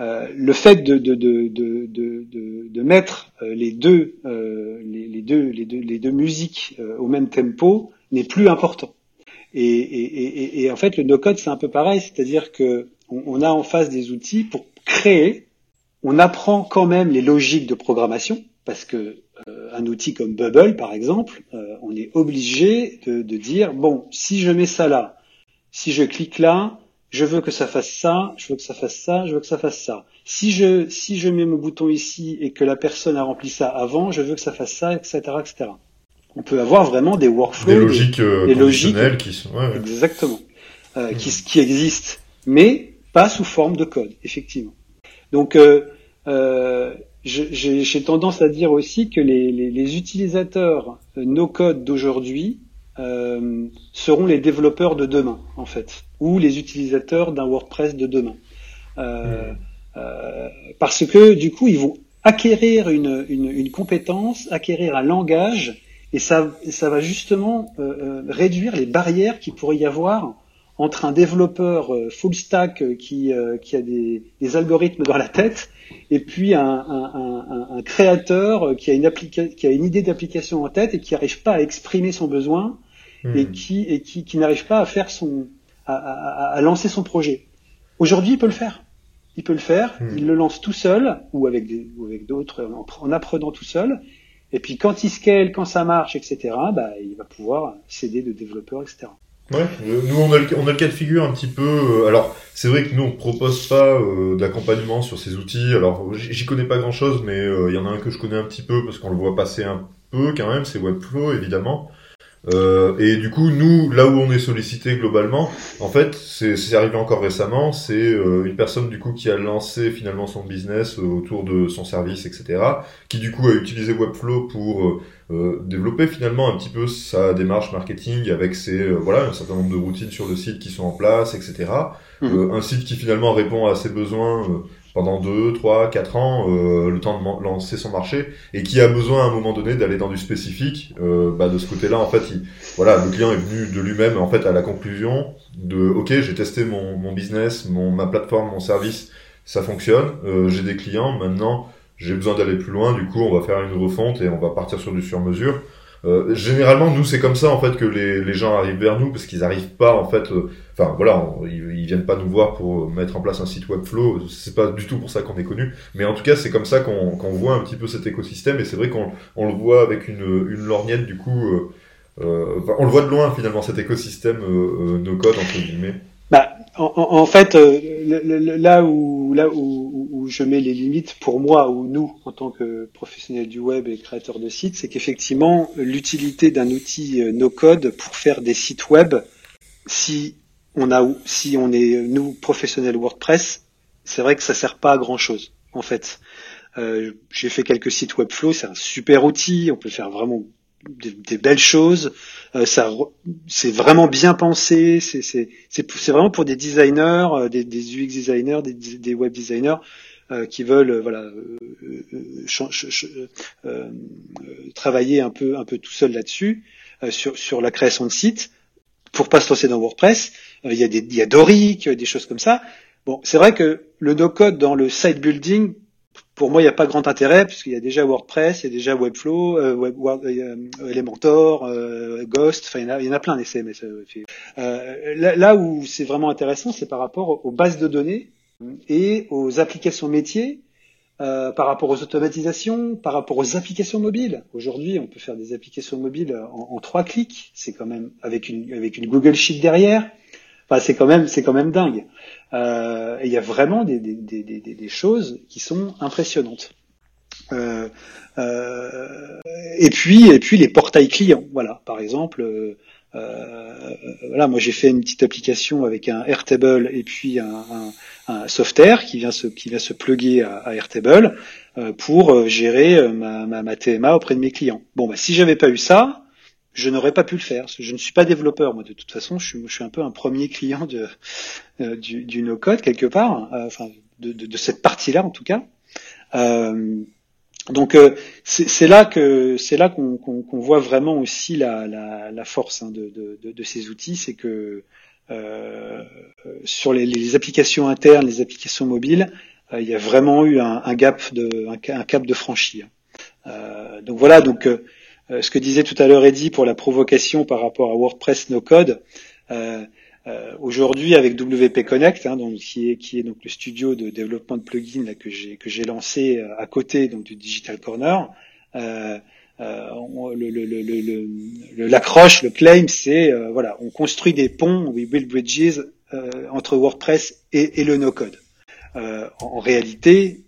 euh, le fait de, de, de, de, mettre les deux, les, les, deux, les, deux, les deux musiques au même tempo n'est plus important. Et, et, et, et, en fait, le no-code, c'est un peu pareil, c'est-à-dire que on, on, a en face des outils pour créer. On apprend quand même les logiques de programmation, parce que un outil comme Bubble, par exemple, on est obligé de, de, dire bon, si je mets ça là, si je clique là, je veux que ça fasse ça, je veux que ça fasse ça, je veux que ça fasse ça. Si je, si je mets mon bouton ici et que la personne a rempli ça avant, je veux que ça fasse ça, etc., etc. On peut avoir vraiment des workflows, des logiques, euh, des, logiques qui sont, ouais, exactement, euh, qui, qui existent, mais pas sous forme de code, effectivement. Donc, euh, euh j'ai tendance à dire aussi que les, les, les utilisateurs euh, no code d'aujourd'hui euh, seront les développeurs de demain, en fait, ou les utilisateurs d'un WordPress de demain. Euh, euh, parce que du coup, ils vont acquérir une, une, une, compétence, acquérir un langage, et ça, ça va justement réduire les barrières qu'il pourrait y avoir entre un développeur euh, full stack qui, qui a des, des, algorithmes dans la tête et puis un, un, un, un créateur qui a une, qui a une idée d'application en tête et qui n'arrive pas à exprimer son besoin Hmm. et qui et qui, qui n'arrive pas à faire son à, à, à, lancer son projet. Aujourd'hui, il peut le faire. Il peut le faire. Hmm. Il le lance tout seul ou avec des ou avec d'autres en, en, apprenant tout seul. Et puis quand il scale, quand ça marche, etc. Bah, il va pouvoir s'aider de développeurs, etc. Ouais, nous on a, le, on a le cas de figure un petit peu. Euh, alors c'est vrai que nous on propose pas euh, d'accompagnement sur ces outils. Alors j'y connais pas grand chose, mais euh, il y en a un que je connais un petit peu parce qu'on le voit passer un peu quand même. C'est Webflow évidemment. Euh, et du coup, nous, là où on est sollicité globalement, en fait, c'est arrivé encore récemment, c'est euh, une personne du coup qui a lancé finalement son business autour de son service, etc., qui du coup a utilisé Webflow pour euh, développer finalement un petit peu sa démarche marketing avec ses voilà un certain nombre de routines sur le site qui sont en place, etc. Mmh. un site qui finalement répond à ses besoins pendant 2, 3, 4 ans, euh, le temps de lancer son marché, et qui a besoin à un moment donné d'aller dans du spécifique, euh, bah de ce côté-là, en fait, il, voilà, le client est venu de lui-même en fait à la conclusion de, ok, j'ai testé mon, mon business, mon, ma plateforme, mon service, ça fonctionne, euh, j'ai des clients, maintenant j'ai besoin d'aller plus loin, du coup on va faire une refonte et on va partir sur du sur-mesure. Euh, généralement, nous, c'est comme ça en fait que les, les gens arrivent vers nous parce qu'ils n'arrivent pas en fait. Euh, enfin voilà, ils, ils, viennent pas nous voir pour mettre en place un site Webflow. C'est pas du tout pour ça qu'on est connu. Mais en tout cas, c'est comme ça qu'on qu'on voit un petit peu cet écosystème et c'est vrai qu'on on le voit avec une, une lorgnette du coup. Euh, euh on le voit de loin finalement cet écosystème no code entre guillemets. Bah, en, en, fait, là où là où, où, je mets les limites pour moi ou nous en tant que professionnels du web et créateurs de sites, c'est qu'effectivement l'utilité d'un outil euh, no code pour faire des sites web, si on a si on est nous professionnels WordPress, c'est vrai que ça sert pas à grand chose en fait. Euh, J'ai fait quelques sites Webflow, c'est un super outil, on peut faire vraiment des, des belles choses. Euh, ça, c'est vraiment bien pensé. C'est vraiment pour des designers, euh, des, des, UX designers, des, des web designers euh, qui veulent euh, voilà travailler un peu un peu tout seul là-dessus sur sur la création de sites pour pas se lancer dans WordPress. Il y a des il y a Doric, des choses comme ça. Bon, c'est vrai que le no-code dans le site building, pour moi, il n'y a pas grand intérêt puisqu'il y a déjà WordPress, il y a déjà Webflow, euh, Web, euh, Elementor, euh, Ghost, enfin il y, en a, plein des là, là, où c'est vraiment intéressant, c'est par rapport aux bases de données et aux applications métiers, par rapport aux automatisations, par rapport aux applications mobiles. Aujourd'hui, on peut faire des applications mobiles en, trois clics. C'est quand même avec une avec une Google Sheet derrière. Enfin, c'est quand même c'est quand même dingue. Euh, il y a vraiment des, des, des, des, choses qui sont impressionnantes. Euh, euh, et puis et puis les portails clients. Voilà, par exemple. Euh, euh, voilà, moi j'ai fait une petite application avec un Airtable et puis un, un, un software qui vient se qui vient se plugger à, à Airtable euh, pour gérer ma, ma, ma, TMA auprès de mes clients. Bon, bah si j'avais pas eu ça, je n'aurais pas pu le faire. Je ne suis pas développeur, moi, de toute façon. Je suis, je suis un peu un premier client de, euh, du, du no-code, quelque part, euh, enfin, de, de, de, cette partie-là, en tout cas. Euh, donc, euh, c'est là que c'est là qu'on qu'on voit vraiment aussi la, la, la force hein, de, de, ces outils, c'est que euh, sur les, les, applications internes, les applications mobiles, il y a vraiment eu un, un gap de un, cap de franchi. Donc voilà, donc ce que disait tout à l'heure Eddie pour la provocation par rapport à WordPress no code. Euh, euh, aujourd'hui, avec WP Connect, hein, donc, qui est qui est donc le studio de développement de plugins là, que j'ai que j'ai lancé à côté donc du Digital Corner, euh, l'accroche, le, le, le, claim, c'est voilà, on construit des ponts, we build bridges entre WordPress et, le no-code. en, réalité,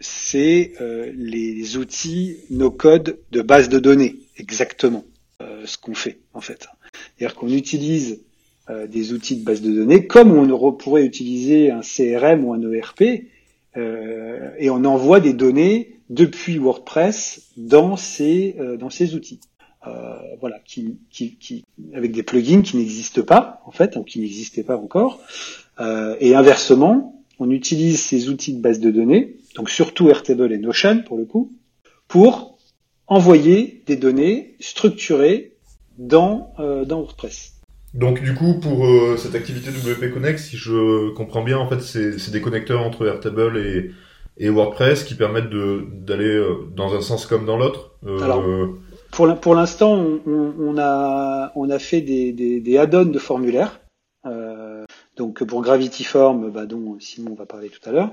c'est les outils no-code de base de données, exactement ce qu'on fait en fait. C'est-à-dire qu'on utilise euh, des outils de base de données, comme on pourrait utiliser un CRM ou un ERP, euh, et on envoie des données depuis WordPress dans ces euh, dans ces outils. voilà, qui, qui, qui, avec des plugins qui n'existent pas en fait, ou qui n'existaient pas encore. et inversement, on utilise ces outils de base de données, donc surtout Airtable et Notion pour le coup, pour envoyer des données structurées dans, dans WordPress. Donc du coup, pour euh, cette activité WP Connect, si je comprends bien, en fait, c'est des connecteurs entre Airtable et, et WordPress qui permettent d'aller euh, dans un sens comme dans l'autre. Euh... Alors, pour l'instant, on, on, a, on a fait des, des, des add-ons de formulaires. Euh, donc pour Gravity Form, bah, dont Simon va parler tout à l'heure,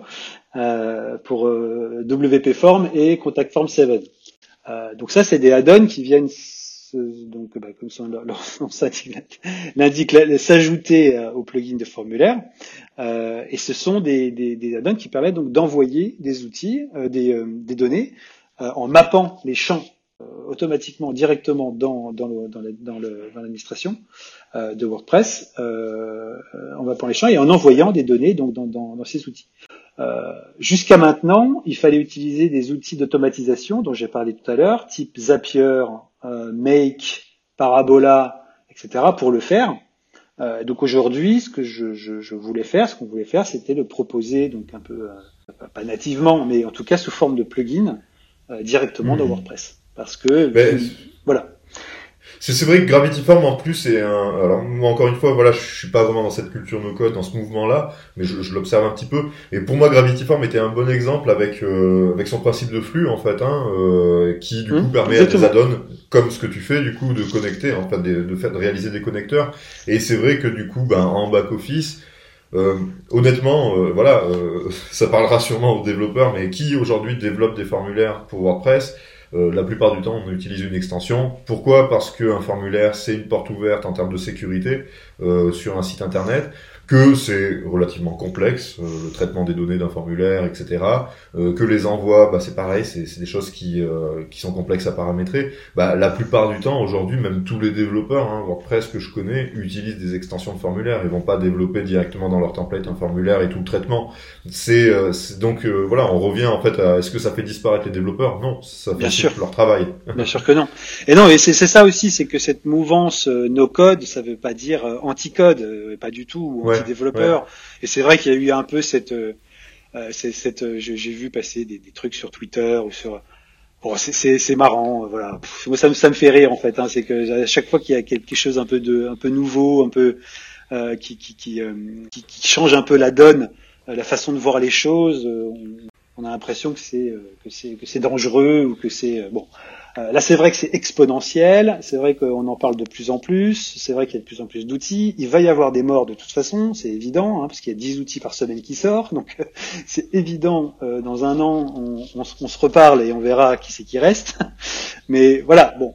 euh, pour WP Form et Contact Form 7. donc ça, c'est des add-ons qui viennent donc bah, comme son nom l'indique, s'ajouter euh, au plugin de formulaire. Euh, et ce sont des, des, des add-ons qui permettent donc d'envoyer des outils, euh, des, des, données, en mappant les champs automatiquement directement dans, dans, le, dans, le, dans l'administration de WordPress, en mappant les champs et en envoyant des données donc dans, ces outils. jusqu'à maintenant, il fallait utiliser des outils d'automatisation dont j'ai parlé tout à l'heure, type Zapier, euh, Make, Parabola, etc. pour le faire. Euh, donc aujourd'hui, ce que je, je, je, voulais faire, ce qu'on voulait faire, c'était le proposer donc un peu euh, pas nativement, mais en tout cas sous forme de plugin directement dans mmh. WordPress, parce que ben, voilà. C'est vrai que Gravity Form en plus est un. Alors encore une fois, voilà, je suis pas vraiment dans cette culture no code, dans ce mouvement-là, mais je, je l'observe un petit peu. Et pour moi, Gravity Form était un bon exemple avec euh, avec son principe de flux en fait, hein, euh, qui du coup mmh, permet à des add-ons comme ce que tu fais du coup de connecter, en fait, de, de faire de réaliser des connecteurs. Et c'est vrai que du coup, ben en back office. Euh, honnêtement, euh, voilà, euh, ça parlera sûrement aux développeurs, mais qui aujourd'hui développe des formulaires pour WordPress euh, la plupart du temps, on utilise une extension. Pourquoi? Parce qu'un formulaire, c'est une porte ouverte en termes de sécurité euh, sur un site internet que c'est relativement complexe, euh, le traitement des données d'un formulaire, etc. Euh, que les envois, bah, c'est pareil, c'est des choses qui, euh, qui sont complexes à paramétrer. Bah, la plupart du temps, aujourd'hui, même tous les développeurs, hein, WordPress que je connais, utilisent des extensions de formulaires. Ils vont pas développer directement dans leur template un formulaire et tout le traitement. C'est donc voilà, on revient en fait à est-ce que ça fait disparaître les développeurs? Non, ça fait leur travail. Bien sûr que non. Et non, et c'est ça aussi, c'est que cette mouvance no code, ça veut pas dire anti code, pas du tout développeurs. Et c'est vrai qu'il y a eu un peu cette, euh, euh cette, euh, j'ai vu passer des, des, trucs sur Twitter ou sur. Bon, c'est marrant, voilà. moi, ça, ça me fait rire en fait. Hein, c'est que à chaque fois qu'il y a quelque chose un peu de, un peu nouveau, un peu euh, qui, qui, qui, euh, qui, qui, change un peu la donne, la façon de voir les choses, on, on a l'impression que c'est que c'est que c'est dangereux ou que c'est bon. Euh, là, c'est vrai que c'est exponentiel, c'est vrai qu'on en parle de plus en plus, c'est vrai qu'il y a de plus en plus d'outils. Il va y avoir des morts de toute façon, c'est évident, hein, parce qu'il y a 10 outils par semaine qui sortent. Donc, c'est évident, euh, dans un an, on, on, se reparle et on verra qui c'est qui reste. Mais voilà, bon,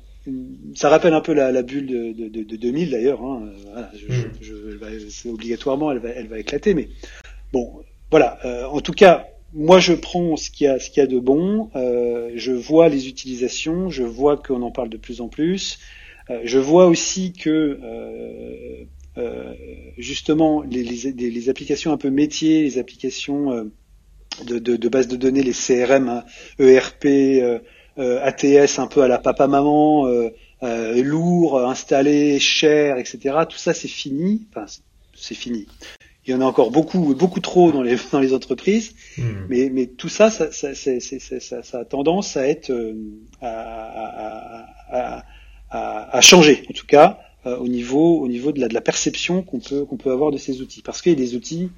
ça rappelle un peu la, la bulle de, de, de 2000 d'ailleurs. Hein. Voilà, je, mm. je, obligatoirement, elle va, elle va éclater. Mais bon, voilà. Euh, en tout cas, moi, je prends ce qu'il y a, ce qu'il y a de bon. Euh, je vois les utilisations, je vois qu'on en parle de plus en plus. Euh, je vois aussi que euh, euh justement les, les, les, applications un peu métiers, les applications euh, de, de, de, base de données, les CRM, hein, ERP, euh, ATS, un peu à la papa-maman, lourd, installé, cher, etc. Tout ça, c'est fini. Enfin, c'est fini il y en a encore beaucoup, beaucoup trop dans les, dans les entreprises, hmm. mais, mais tout ça ça, ça, ça, ça, a tendance à être euh, à, à, à, à, changer, en tout cas euh, au niveau, au niveau de la, de la perception qu'on peut, qu'on peut avoir de ces outils, parce qu'il y a des outils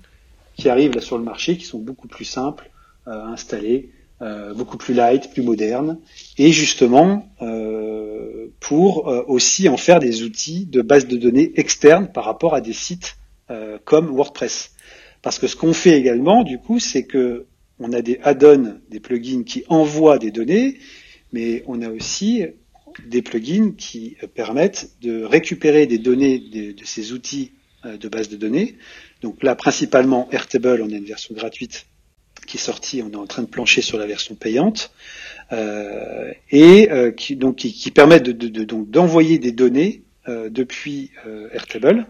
qui arrivent là sur le marché qui sont beaucoup plus simples euh, à installer, beaucoup plus light, plus modernes, et justement pour aussi en faire des outils de base de données externes par rapport à des sites euh, comme WordPress. Parce que ce qu'on fait également, du coup, c'est que on a des add-ons, des plugins qui envoient des données, mais on a aussi des plugins qui permettent de récupérer des données de, ces outils de base de données. Donc là, principalement Airtable, on a une version gratuite qui est sortie, on est en train de plancher sur la version payante, et qui, donc, qui, permet de, donc d'envoyer des données depuis Airtable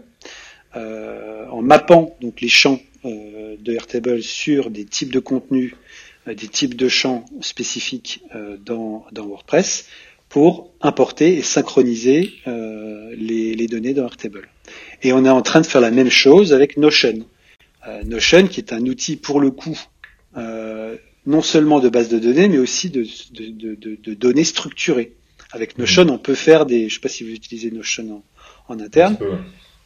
en mappant donc les champs de Airtable sur des types de contenus, des types de champs spécifiques dans, dans WordPress pour importer et synchroniser euh, les, données dans Airtable. Et on est en train de faire la même chose avec Notion. Euh, Notion qui est un outil pour le coup euh, non seulement de base de données, mais aussi de, données structurées. Avec Notion, on peut faire des, je sais pas si vous utilisez Notion en, interne,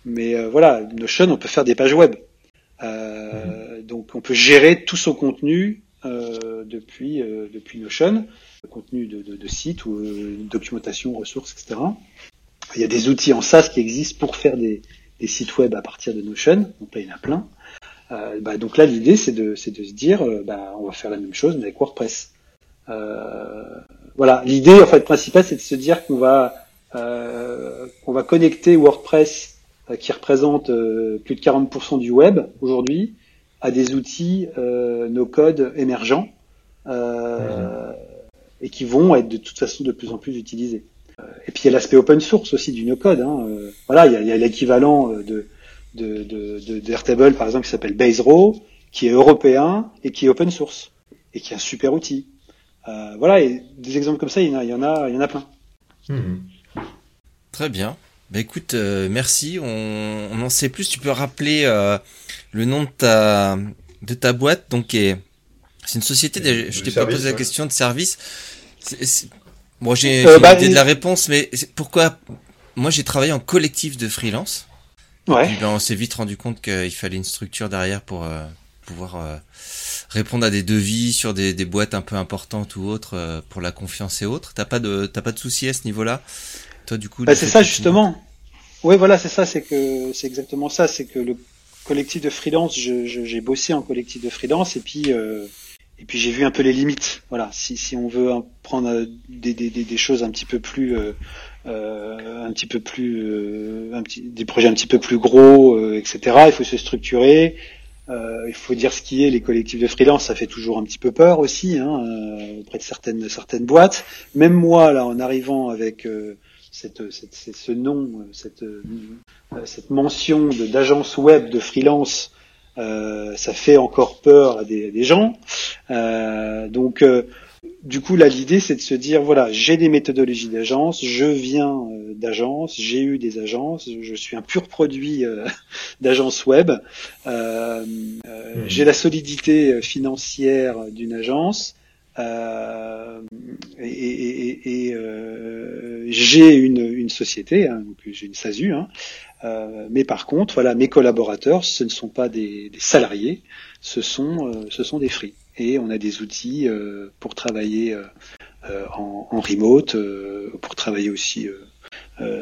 mais voilà, Notion, on peut faire des pages web. Donc, on peut gérer tout son contenu depuis depuis Notion contenu de, de, de site ou euh, documentation, ressources, etc. Il y a des outils en SaaS qui existent pour faire des, sites web à partir de Notion. Donc là, il y en a plein. Euh, bah, donc là, l'idée, c'est de, de se dire, euh, bah, on va faire la même chose mais avec WordPress. voilà, l'idée en fait principale, c'est de se dire qu'on va qu'on va connecter WordPress, qui représente plus de 40% du web aujourd'hui, à des outils no code émergents. Euh, et qui vont être de toute façon de plus en plus utilisés. Euh, et puis il y a l'aspect open source aussi du no-code. Hein. Euh, voilà, il y a, l'équivalent euh, de, de, de, d'Airtable par exemple qui s'appelle Baserow, qui est européen et qui est open source et qui est un super outil. Euh, voilà, et des exemples comme ça, il y en a, il y en a, il y en a plein. Hmm. Très bien. Bah écoute, merci. On, on, en sait plus. Tu peux rappeler le nom de ta de ta boîte, donc est c'est une société, de, je t'ai pas posé la question de service. Moi, j'ai euh, bah, de la réponse, mais pourquoi Moi, j'ai travaillé en collectif de freelance. Ouais. ben, on s'est vite rendu compte qu'il fallait une structure derrière pour euh, pouvoir euh, répondre à des devis sur des, des, boîtes un peu importantes ou autres euh, pour la confiance et autres. T'as pas de t'as pas de souci à ce niveau-là? Toi, du coup. Bah, c'est ça justement. Oui, voilà, c'est ça. C'est que c'est exactement ça. C'est que le collectif de freelance, j'ai bossé en collectif de freelance et puis et puis j'ai vu un peu les limites. Voilà, si, si on veut prendre euh, des, des, des, choses un petit peu plus, euh, euh un petit peu plus, euh, un petit, des projets un petit peu plus gros, etc. Il faut se structurer. il faut dire ce qui est les collectifs de freelance. Ça fait toujours un petit peu peur aussi hein, auprès de certaines certaines boîtes. Même moi, là, en arrivant avec cette, cette, ce nom, cette, cette mention d'agence web de freelance euh, ça fait encore peur à des, des gens. Euh, donc, euh, du coup, là, l'idée, c'est de se dire, voilà, j'ai des méthodologies d'agence, je viens d'agence, j'ai eu des agences, je suis un pur produit d'agence web, mmh. j'ai la solidité financière d'une agence. Euh, et, et, et euh, j'ai une, une, société, hein, j'ai une SASU, hein, euh, mais par contre, voilà, mes collaborateurs, ce ne sont pas des, des salariés, ce sont, euh, ce sont des free. Et on a des outils euh, pour travailler en, en, remote, pour travailler aussi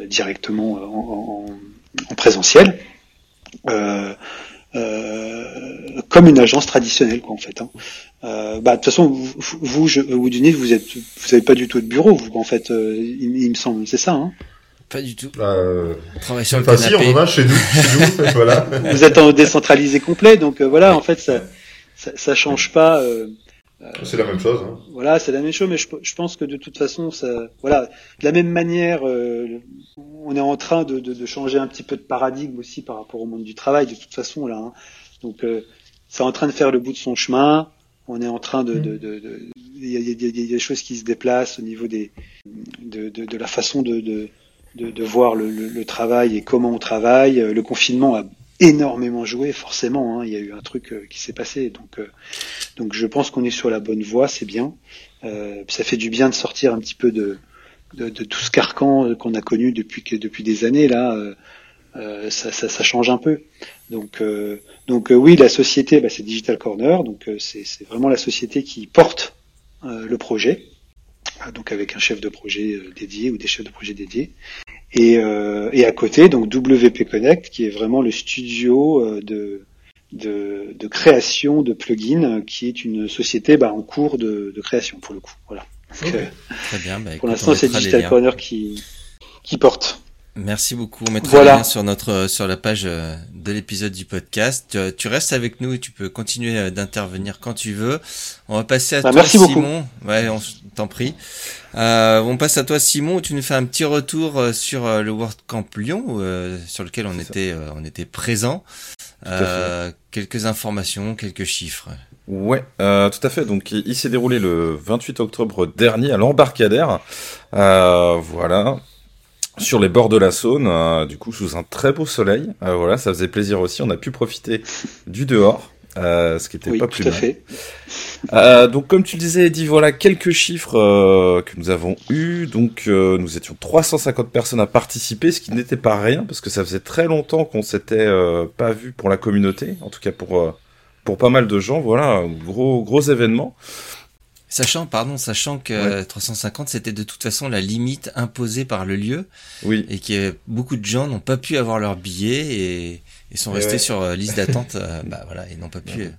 directement en, en, en présentiel. Euh, euh, comme une agence traditionnelle, quoi, en fait. Hein. Euh, bah, de toute façon, vous, vous, je, vous, vous êtes, vous avez pas du tout de bureau, vous, en fait, euh, il, me semble, c'est ça, hein Pas du tout. Euh, Travaille sur le canapé. Si, on en a chez nous, chez nous voilà. Vous êtes en décentralisé complet, donc euh, voilà, en fait, ça, ça, ça change pas. Euh, c'est la même chose. Hein. Voilà, c'est la même chose, mais je, je, pense que de toute façon, ça, voilà, de la même manière, euh, on est en train de, de, de, changer un petit peu de paradigme aussi par rapport au monde du travail. De toute façon, là, hein. donc euh, c'est en train de faire le bout de son chemin. On est en train de, de, il y a, y, y a, des choses qui se déplacent au niveau des, de, de, la façon de, de, de, voir le, le, le, travail et comment on travaille. Le confinement a énormément joué, forcément. Hein, il y a eu un truc euh, qui s'est passé. Donc, euh, donc je pense qu'on est sur la bonne voie, c'est bien. Euh, ça fait du bien de sortir un petit peu de, de, tout ce carcan qu'on a connu depuis depuis des années là. ça, ça, change un peu. Donc, donc oui, la société, bah, c'est Digital Corner. Donc c'est vraiment la société qui porte le projet. Donc avec un chef de projet dédié ou des chefs de projet dédiés. Et, euh, et, à côté, donc WP Connect, qui est vraiment le studio euh, de, de, de création de plugins, qui est une société bah, en cours de, de, création pour le coup. Voilà. Euh, Très bien. Bah, pour l'instant, c'est Digital Corner qui, qui porte. Merci beaucoup. On mettra le lien sur notre sur la page euh, de l'épisode du podcast. Tu, restes avec nous et tu peux continuer euh, d'intervenir quand tu veux. On va passer à bah, toi, Simon. Ouais, on t'en prie. Euh, on passe à toi, Simon. Tu nous fais un petit retour euh, sur le World Camp Lyon, sur lequel on était on était présent. quelques informations, quelques chiffres. Ouais, euh, tout à fait. Donc, il, s'est déroulé le 28 octobre dernier à l'embarcadère. Euh, voilà sur les bords de la Saône, euh, du coup sous un très beau soleil. Euh, voilà, ça faisait plaisir aussi. On a pu profiter du dehors, euh, ce qui était pas plus tout à Fait. donc comme tu le disais, Eddie, voilà quelques chiffres que nous avons eus. Donc nous étions 350 personnes à participer, ce qui n'était pas rien parce que ça faisait très longtemps qu'on s'était pas vu pour la communauté, en tout cas pour pour pas mal de gens. Voilà, gros gros événement. Sachant, pardon, sachant que 350 c'était de toute façon la limite imposée par le lieu. Oui. Et que beaucoup de gens n'ont pas pu avoir leur billet et, sont restés sur euh, liste d'attente. Euh, bah voilà, et n'ont pas pu euh,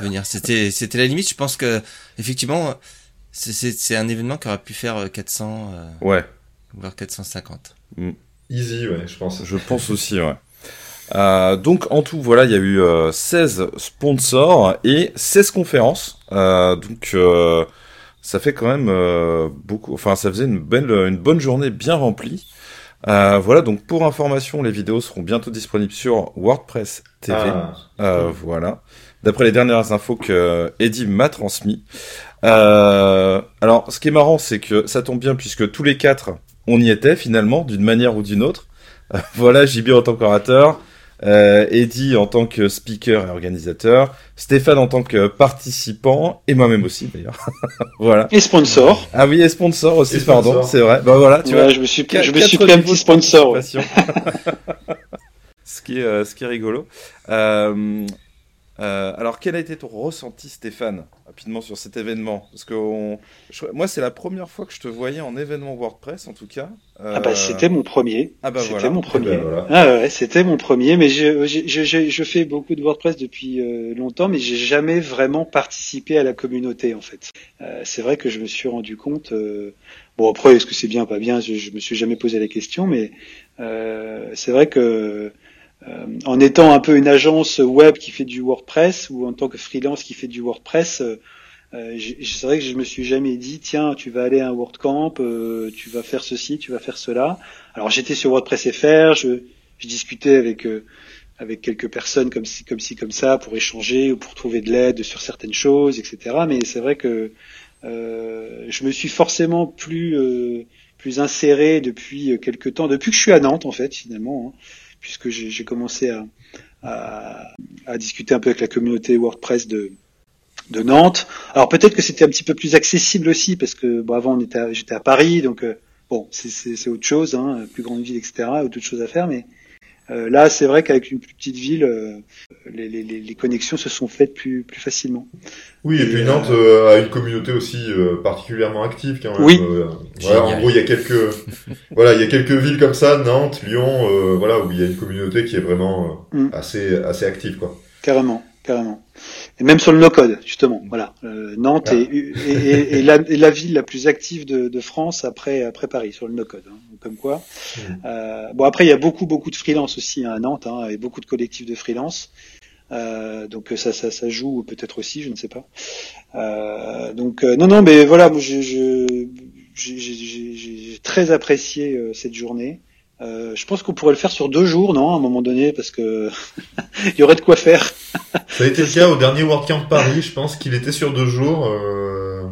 venir. C'était, c'était la limite. Je pense que effectivement, c'est, un événement qui aurait pu faire 400. ouais. Voire 450. Mm. Easy, ouais, je pense. Je pense aussi, ouais. Donc en tout, voilà, il y a eu 16 sponsors et 16 conférences. donc ça fait quand même euh, beaucoup. Enfin, ça faisait une belle, une bonne journée bien remplie. Euh, voilà, donc pour information, les vidéos seront bientôt disponibles sur WordPress TV. Ah. Euh, voilà, d'après les dernières infos que Eddie m'a transmis. alors, ce qui est marrant, c'est que ça tombe bien puisque tous les quatre, on y était finalement, d'une manière ou d'une autre. voilà, JB en tant qu'orateur, euh, Eddie en tant que speaker et organisateur, Stéphane en tant que participant, et moi-même aussi d'ailleurs. voilà. Et sponsor. Ah oui, et sponsor aussi, pardon, c'est vrai. Bah voilà, tu vois. Je me suis, je me suis pris un petit sponsor. ce qui est, euh, ce qui est rigolo. Euh, euh, alors, quel a été ton ressenti, Stéphane, rapidement sur cet événement? Parce que moi, c'est la première fois que je te voyais en événement WordPress, en tout cas. Ah bah, c'était mon premier. Ah bah c'était mon premier. Eh ben, ah ouais, c'était mon premier. Mais je, je, je, je, fais beaucoup de WordPress depuis euh, longtemps, mais j'ai jamais vraiment participé à la communauté, en fait. Euh, c'est vrai que je me suis rendu compte. bon, après, est-ce que c'est bien, pas bien? Je, je me suis jamais posé la question, mais c'est vrai que euh, en étant un peu une agence web qui fait du WordPress ou en tant que freelance qui fait du WordPress, euh, euh c'est vrai que je me suis jamais dit tiens tu vas aller à un WordCamp, euh, tu vas faire ceci, tu vas faire cela. Alors j'étais sur WordPress FR, je, je discutais avec avec quelques personnes comme ci comme ci comme ça pour échanger ou pour trouver de l'aide sur certaines choses, etc. Mais c'est vrai que je me suis forcément plus plus inséré depuis quelques temps, depuis que je suis à Nantes en fait finalement. Hein puisque j'ai commencé à, discuter un peu avec la communauté WordPress de, Nantes. Alors peut-être que c'était un petit peu plus accessible aussi, parce que bon, avant j'étais à Paris, donc euh, bon, c'est autre chose, hein, plus grande ville, etc., autre chose à faire, mais euh, là, c'est vrai qu'avec une plus petite ville, euh, les, les, les, connexions se sont faites plus, plus facilement. Oui, et, puis Nantes euh, a une communauté aussi particulièrement active quand même. Oui. en gros, il y a quelques, voilà, il y a quelques villes comme ça, Nantes, Lyon, voilà, où il y a une communauté qui est vraiment mm. assez, assez active, quoi. Carrément, carrément et même sur le no-code, justement. Voilà, euh, Nantes est, est, est, la, la, ville la plus active de, de, France après après Paris sur le no-code. Hein, comme quoi. Mmh. Euh, bon après il y a beaucoup beaucoup de freelance aussi hein, à Nantes hein, et beaucoup de collectifs de freelance. Euh, donc ça, ça, ça joue peut-être aussi, je ne sais pas. Euh, donc euh, non non mais voilà, j'ai très apprécié euh, cette journée. Euh, je pense qu'on pourrait le faire sur deux jours, non, à un moment donné, parce que il y aurait de quoi faire. Ça a été le cas au dernier WordCamp Paris, je pense qu'il était sur deux jours, euh,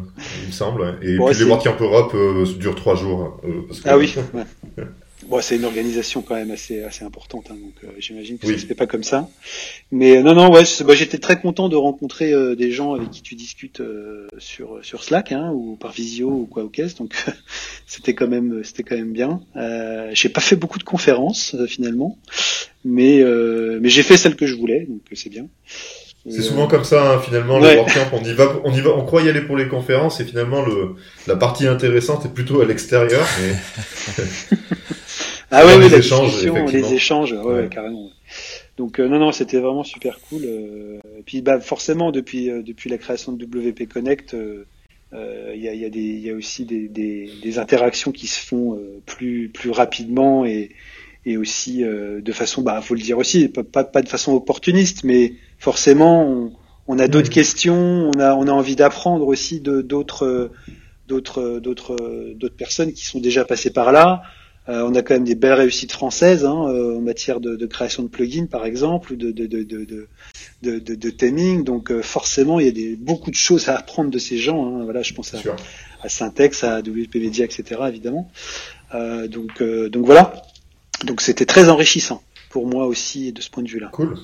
il me semble. Et puis les WordCamp Europe euh, durent trois jours. Ah oui. Bon, c'est une organisation quand même assez assez importante, hein, donc euh, j'imagine que ça se fait pas comme ça. Mais euh, non, non, ouais, bah, j'étais très content de rencontrer euh, des gens avec qui tu discutes sur sur Slack, hein, ou par visio ou quoi ou qu'est-ce. Donc c'était quand même c'était quand même bien. Euh, j'ai pas fait beaucoup de conférences finalement, mais mais j'ai fait celle que je voulais, donc c'est bien. C'est souvent comme ça, hein, finalement, les WordCamp, on y va, on y va, on croit y aller pour les conférences et finalement le, la partie intéressante est plutôt à l'extérieur. Mais... Ah ouais, les échanges, les échanges, ouais, carrément. Donc euh, non, non, c'était vraiment super cool. Euh, et puis bah forcément depuis euh, depuis la création de WP Connect, il y a, y, a y, a, aussi des, des, des, interactions qui se font plus plus rapidement et, et aussi de façon, bah, faut le dire aussi, pas, pas de façon opportuniste, mais forcément, on, a d'autres questions, on a, on a envie d'apprendre aussi de d'autres, d'autres, d'autres, d'autres personnes qui sont déjà passées par là. Euh, on a quand même des belles réussites françaises hein, euh, en matière de, création de plugins, par exemple, ou de, de, de, de, de taming. Donc euh, forcément, il y a des, beaucoup de choses à apprendre de ces gens. Hein. Voilà, je pense à, à, Syntex, à WP Media, etc. Évidemment. donc, donc voilà. Donc c'était très enrichissant pour moi aussi de ce point de vue-là. Cool.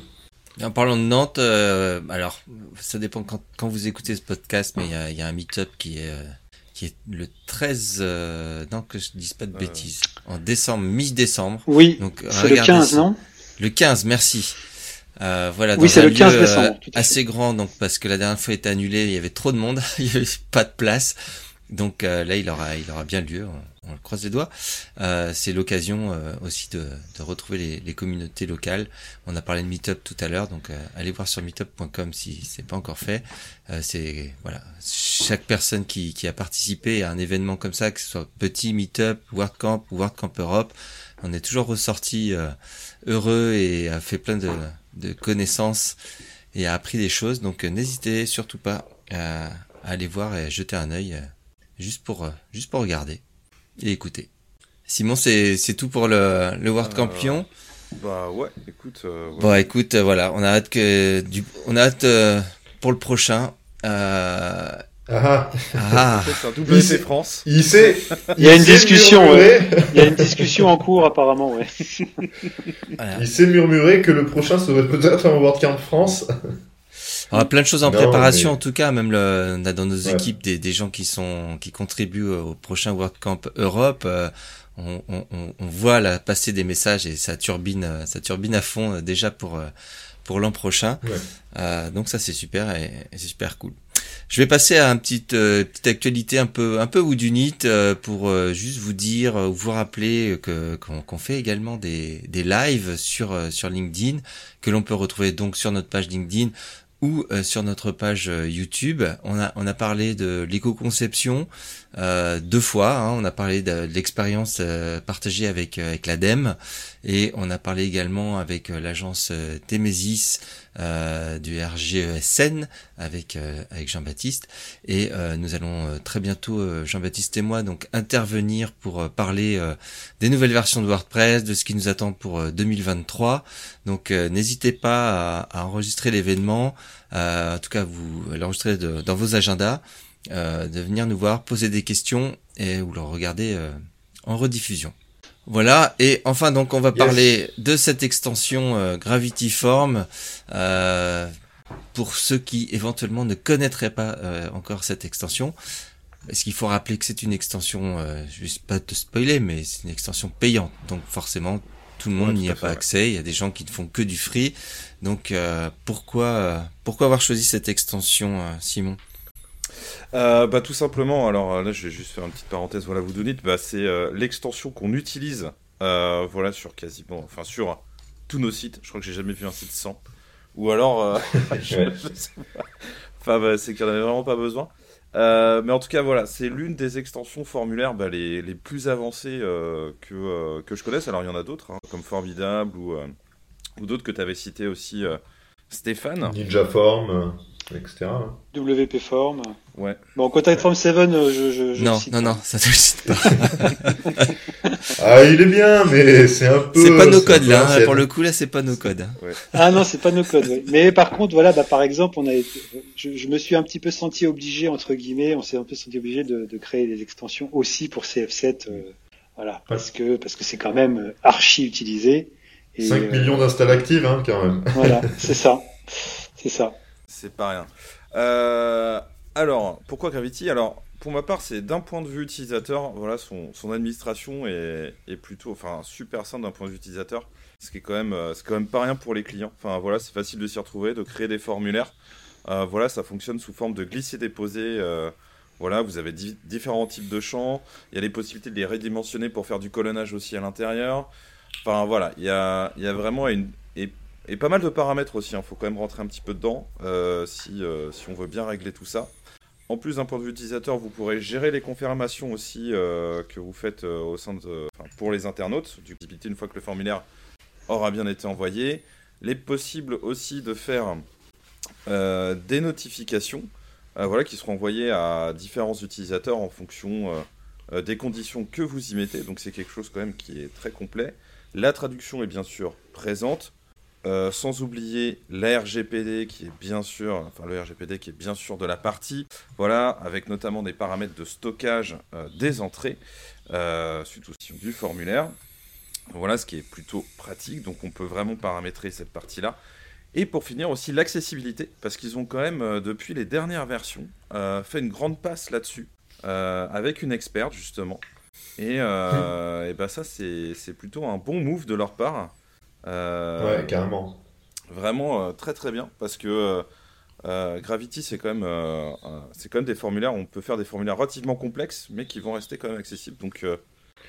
En parlant de Nantes, alors ça dépend quand, quand, vous écoutez ce podcast, mais il y a, y a, un meet-up qui est qui est le 13, euh, non que je dise pas de bêtises, en décembre, mi-décembre. Oui, c'est le 15, non? Le 15, merci. Euh, voilà, oui, c'est le 15 décembre. Euh, assez grand, donc parce que la dernière fois était annulée, il y avait trop de monde, il y avait pas de place. Donc euh, là, il aura, il aura bien lieu on le croise les doigts. Euh, c'est l'occasion euh, aussi de, retrouver les, communautés locales. On a parlé de Meetup tout à l'heure, donc allez voir sur meetup.com si c'est pas encore fait. C'est voilà, chaque personne qui, a participé à un événement comme ça, que ce soit petit Meetup, WordCamp ou WordCamp Europe, on est toujours ressorti heureux et a fait plein de, connaissances et a appris des choses. Donc n'hésitez surtout pas à, à, aller voir et jeter un œil juste pour juste pour regarder et écoutez. Simon, c'est tout pour le, le World Campion. Euh, bah ouais, écoute. Euh, Bon, écoute, euh, voilà, on a hâte que du, on a hâte euh, pour le prochain. Euh... Ah. ah. c'est France. Il sait. Il y a une discussion. Ouais. Il y a une discussion en cours apparemment. Ouais. Il s'est murmuré que le prochain serait peut-être un World Camp France. On a plein de choses en préparation en tout cas, même le, on a dans nos équipes des, des, gens qui sont qui contribuent au prochain World Camp Europe. Euh, on, on, on, voit là passer des messages et ça turbine, ça turbine à fond euh, déjà pour euh, pour l'an prochain. Euh, donc ça c'est super et, c'est super cool. Je vais passer à une petite petite actualité un peu un peu Woodunit euh, pour juste vous dire ou vous rappeler que qu'on fait également des des lives sur sur LinkedIn que l'on peut retrouver donc sur notre page LinkedIn ou euh, sur notre page euh, YouTube. On a, on a parlé de l'éco-conception euh, deux fois. Hein. On a parlé de, l'expérience partagée avec, avec l'ADEME et on a parlé également avec l'agence Temesis du RGESN avec, avec Jean-Baptiste. Et nous allons très bientôt, Jean-Baptiste et moi, donc intervenir pour parler des nouvelles versions de WordPress, de ce qui nous attend pour 2023. Donc n'hésitez pas à, à enregistrer l'événement. Euh, en tout cas, vous l'enregistrez dans vos agendas, euh, de venir nous voir, poser des questions et ou le regarder euh, en rediffusion. Voilà, et enfin donc on va parler de cette extension Gravity Form. pour ceux qui éventuellement ne connaîtraient pas encore cette extension, est-ce qu'il faut rappeler que c'est une extension, juste pas te spoiler, mais c'est une extension payante. Donc forcément, tout le monde n'y a pas accès. Il y a des gens qui ne font que du free. Donc euh, pourquoi euh, pourquoi avoir choisi cette extension, euh, bah tout simplement. Alors là, je vais juste faire une petite parenthèse. Voilà, vous donnez, bah, c'est l'extension qu'on utilise. voilà sur quasiment, enfin sur tous nos sites. Je crois que j'ai jamais vu un site sans. Ou alors, enfin bah, c'est qu'il n'y en avait vraiment pas besoin. mais en tout cas, voilà, c'est l'une des extensions formulaires bah, les, les, plus avancées que, que je connaisse. Alors, il y en a d'autres, hein, comme Formidable ou, ou d'autres que tu avais cités aussi, euh, Stéphane. Ninja Form, euh, etc. WP Form. Ouais. Bon, Contact Form 7, euh, je, je, je Non, non, non, ça te le cite pas. ah, il est bien, mais c'est un peu. C'est pas nos codes là, hein, pour le coup là, c'est pas nos codes. Hein. Ouais. Ah non, c'est pas nos codes. Ouais. Mais par contre, voilà, bah, par exemple, on a été... je, je, me suis un petit peu senti obligé, entre guillemets, on s'est un peu senti obligé de, de, créer des extensions aussi pour CF7. Euh, voilà, parce que parce que c'est quand même archi utilisé. 5 euh, millions d'installs actives, hein, quand même. Voilà, c'est ça. C'est ça. C'est pas rien. Euh, alors, pourquoi Gravity? Alors, pour ma part, c'est d'un point de vue utilisateur, voilà, son, administration est, plutôt, enfin, super simple d'un point de vue utilisateur. Ce qui est quand même, euh, c'est quand même pas rien pour les clients. Enfin, voilà, c'est facile de s'y retrouver, de créer des formulaires. Euh, voilà, ça fonctionne sous forme de glisser-déposer. Voilà, vous avez différents types de champs. Il y a les possibilités de les redimensionner pour faire du colonnage aussi à l'intérieur. Enfin voilà, il y a, y a, vraiment une, et, pas mal de paramètres aussi. Il hein. faut quand même rentrer un petit peu dedans euh, si, euh, si on veut bien régler tout ça. en plus d'un point de vue utilisateur, vous pourrez gérer les confirmations aussi que vous faites au sein de, pour les internautes, du une fois que le formulaire aura bien été envoyé. Les possibles aussi de faire des notifications voilà, qui seront envoyées à différents utilisateurs en fonction euh, des conditions que vous y mettez. Donc c'est quelque chose quand même qui est très complet. La traduction est bien sûr présente. Euh, sans oublier la RGPD qui est bien sûr, enfin le RGPD qui est bien sûr de la partie, voilà, avec notamment des paramètres de stockage euh, des entrées, suite aussi du formulaire. Voilà ce qui est plutôt pratique, donc on peut vraiment paramétrer cette partie-là. Et pour finir aussi l'accessibilité, parce qu'ils ont quand même, depuis les dernières versions, fait une grande passe là-dessus. Euh, avec une experte justement. Et, euh, et bah ça c'est plutôt un bon move de leur part. Euh, ouais, carrément. Vraiment très très bien parce que Gravity c'est quand même c'est quand même des formulaires. On peut faire des formulaires relativement complexes mais qui vont rester quand même accessibles. Donc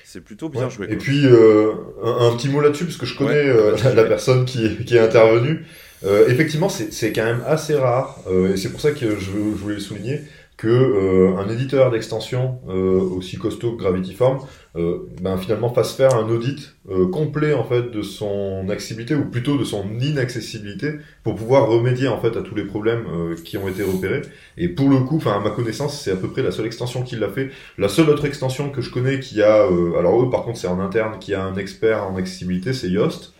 c'est plutôt bien joué. Et puis un, petit mot là-dessus parce que je connais la, personne qui, qui est intervenue. effectivement, c'est quand même assez rare, et c'est pour ça que je, je voulais le souligner euh, un éditeur d'extension euh, aussi costaud que Gravity Form euh, ben, finalement fasse faire un audit complet en fait de son accessibilité ou plutôt de son inaccessibilité pour pouvoir remédier en fait à tous les problèmes qui ont été repérés. Et pour le coup enfin à ma connaissance c'est à peu près la seule extension qui l'a fait. La seule autre extension que je connais qui a alors eux par contre c'est en interne qui a un expert en accessibilité c'est Yoast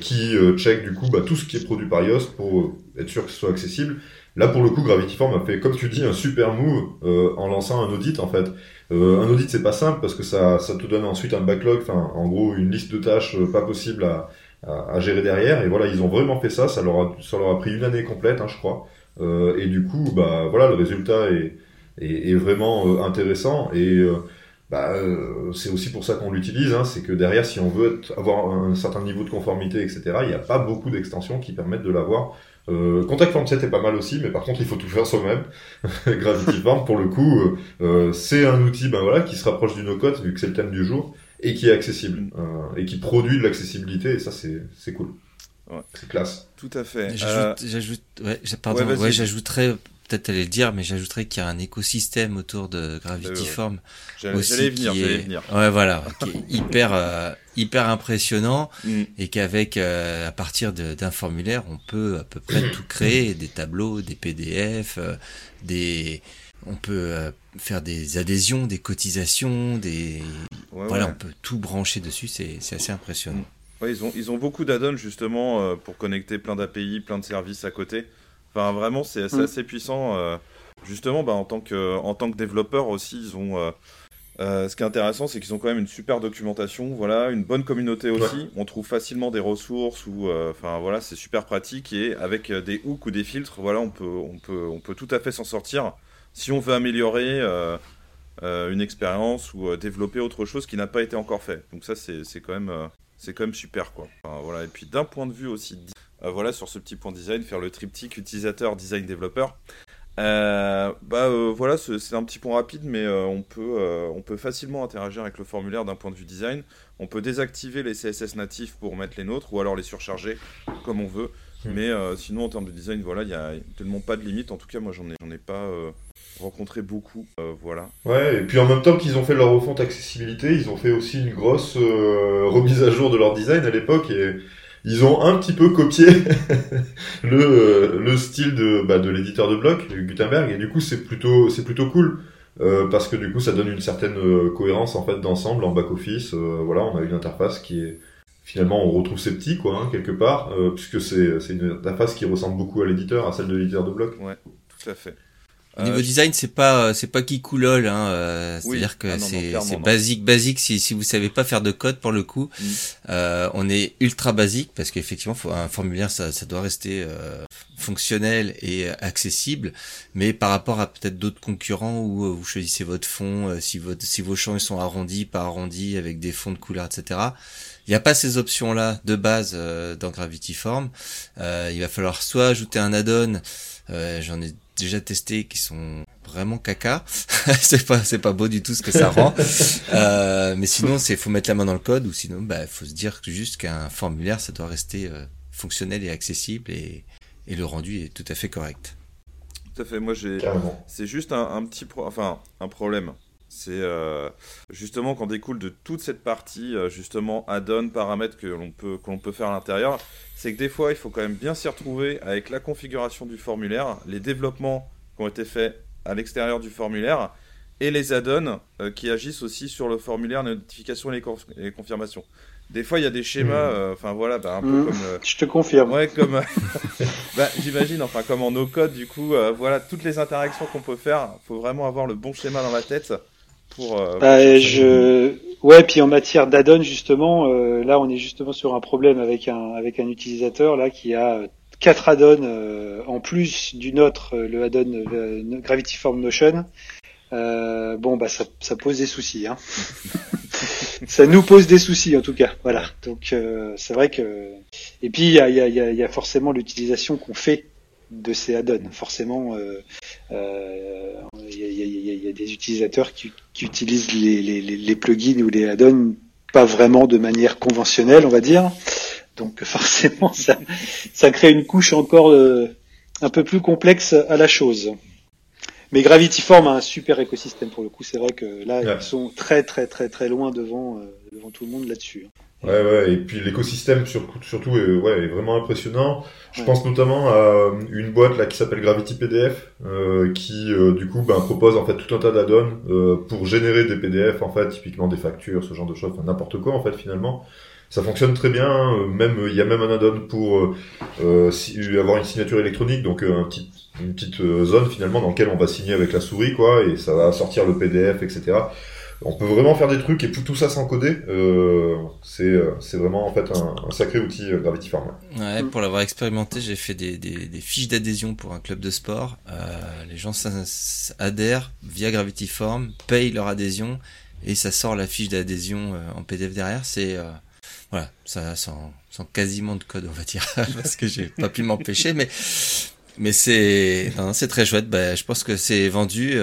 qui check du coup bah, tout ce qui est produit par Yoast pour être sûr que ce soit accessible Là, pour le coup, Gravity Form a fait, comme tu dis, un super move euh, en lançant un audit, en fait. Euh, un audit, c'est pas simple parce que ça, ça te donne ensuite un backlog, enfin, en gros, une liste de tâches euh, pas possible à, à, gérer derrière. Et voilà, ils ont vraiment fait ça. Ça leur a, ça leur a pris une année complète, hein, je crois. Euh, et du coup, bah voilà, le résultat est, est, vraiment euh, intéressant et bah, c'est aussi pour ça qu'on l'utilise, hein, c'est que derrière, si on veut avoir un certain niveau de conformité, etc., il n'y a pas beaucoup d'extensions qui permettent de l'avoir euh, Contact Form 7 est pas mal aussi, mais par contre il faut tout faire soi-même. Gravity Form, pour le coup, euh, euh, c'est un outil ben voilà, qui se rapproche du no-code, vu que c'est le thème du jour, et qui est accessible, mm. euh, et qui produit de l'accessibilité, et ça c'est cool. Ouais. C'est classe. Tout à fait. J'ajoute, ouais, pardon, ouais, j'ajouterais peut-être aller le dire, mais j'ajouterais qu'il y a un écosystème autour de Gravity Form. J'allais venir, j'allais venir. Ouais, voilà, qui est hyper, euh, hyper impressionnant mm. et qu'avec, euh, à partir d'un formulaire, on peut à peu près tout créer, des tableaux, des PDF, euh, des, on peut faire des adhésions, des cotisations, des, voilà, on peut tout brancher dessus, c'est assez impressionnant. Ouais, ils ont, ils ont beaucoup d'add-ons justement pour connecter plein d'API, plein de services à côté. Enfin, vraiment, c'est mm. assez puissant. Euh, justement, bah, en, tant que, en tant que développeur aussi, ils ont. Euh, euh, ce qui est intéressant, c'est qu'ils ont quand même une super documentation, voilà, une bonne communauté aussi. On trouve facilement des ressources ou, enfin voilà, c'est super pratique et avec des hooks ou des filtres, voilà, on peut, on peut, on peut tout à fait s'en sortir si on veut améliorer une expérience ou développer autre chose qui n'a pas été encore fait. Donc ça, c'est quand même, c'est quand même super quoi. voilà. Et puis d'un point de vue aussi euh, voilà, sur ce petit point design, faire le triptyque utilisateur, design, développeur. Euh, bah euh, voilà, c'est un petit point rapide, mais on, peut, on peut facilement interagir avec le formulaire d'un point de vue design. On peut désactiver les CSS natifs pour mettre les nôtres, ou alors les surcharger comme on veut. Hmm. Mais sinon, en termes de design, voilà, il n'y a tellement pas de limite. En tout cas, moi, j'en ai, ai pas rencontré beaucoup. voilà. Ouais, et puis en même temps qu'ils ont fait leur refonte accessibilité, ils ont fait aussi une grosse remise à jour de leur design à l'époque. Et ils ont un petit peu copié le, euh, le style de, bah, de l'éditeur de bloc, Gutenberg, et du coup c'est plutôt plutôt cool. Euh, parce que du coup ça donne une certaine euh, cohérence en fait d'ensemble en back office voilà on a une interface qui est finalement on retrouve ses petits quoi hein, quelque part puisque c'est c'est une interface qui ressemble beaucoup à l'éditeur à celle de l'éditeur de bloc ouais tout à fait au niveau design, c'est pas c'est pas qui coulol, hein. Euh, c'est-à-dire que ah c'est basique, basique. Si si vous savez pas faire de code pour le coup, mm. euh, on est ultra basique parce qu'effectivement, un formulaire ça ça doit rester euh, fonctionnel et accessible. Mais par rapport à peut-être d'autres concurrents où vous choisissez votre fond, si votre si vos champs ils sont arrondis, pas arrondis, avec des fonds de couleur, etc. Il n'y a pas ces options-là de base dans Gravity Form. il va falloir soit ajouter un add-on. J'en ai déjà testé qui sont vraiment caca. c'est pas c'est pas beau du tout ce que ça rend. euh, mais sinon c'est faut mettre la main dans le code ou sinon bah faut se dire que juste qu'un formulaire ça doit rester euh, fonctionnel et accessible et, et le rendu est tout à fait correct. tout à fait. Moi, j'ai. C'est juste un, un petit, pro... enfin, un problème. C'est euh, justement qu'en découle de toute cette partie, euh, justement, add-on, paramètres que l'on peut, que peut faire à l'intérieur, c'est que des fois, il faut quand même bien s'y retrouver avec la configuration du formulaire, les développements qui ont été faits à l'extérieur du formulaire, et les add-ons euh, qui agissent aussi sur le formulaire, les notifications et les, confirmations. Des fois, il y a des schémas, mmh. enfin voilà, bah, un peu mmh. comme. je te confirme. Ouais, comme. bah, J'imagine, enfin, comme en no-code, du coup, voilà, toutes les interactions qu'on peut faire, il faut vraiment avoir le bon schéma dans la tête pour. Euh, bah, je... Ouais, puis en matière d'add-on justement, euh, là on est justement sur un problème avec un avec un utilisateur là qui a quatre add-ons euh, en plus d'une autre, le add-on Gravity Form Notion. bon bah ça, ça pose des soucis. Hein. ça nous pose des soucis en tout cas. Voilà. Donc c'est vrai que et puis il y a, y, a, y a forcément l'utilisation qu'on fait de ces add-ons. Forcément, il euh, y, a, des utilisateurs qui, utilisent les, plugins ou les add-ons pas vraiment de manière conventionnelle, on va dire. Donc forcément, ça, ça crée une couche encore euh, un peu plus complexe à la chose. Mais Gravity Form a un super écosystème pour le coup. C'est vrai que là, ils sont très très très très loin devant, euh, tout le monde là-dessus. Ouais, ouais, et puis l'écosystème surtout est, ouais, est vraiment impressionnant. Je pense notamment à une boîte là qui s'appelle Gravity PDF, euh, qui euh, du coup ben, propose en fait tout un tas d'add-ons euh, pour générer des PDF en fait, typiquement des factures, ce genre de choses, n'importe quoi en fait finalement. Ça fonctionne très bien. Hein. Même il y a même un add-on pour si, avoir une signature électronique, donc un petit, une petite zone finalement dans laquelle on va signer avec la souris quoi, et ça va sortir le PDF, etc on peut vraiment faire des trucs et tout ça sans coder. Euh, c'est euh, c'est vraiment en fait un, sacré outil euh, Gravity Form. Ouais, pour l'avoir expérimenté, j'ai fait des, des, des fiches d'adhésion pour un club de sport. Euh, les gens adhèrent via Gravity Form, payent leur adhésion et ça sort la fiche d'adhésion euh, en PDF derrière. C'est voilà, ça sans, sans quasiment de code, on va dire, parce que j'ai pas pu m'empêcher, mais mais c'est c'est très chouette. Bah, je pense que c'est vendu.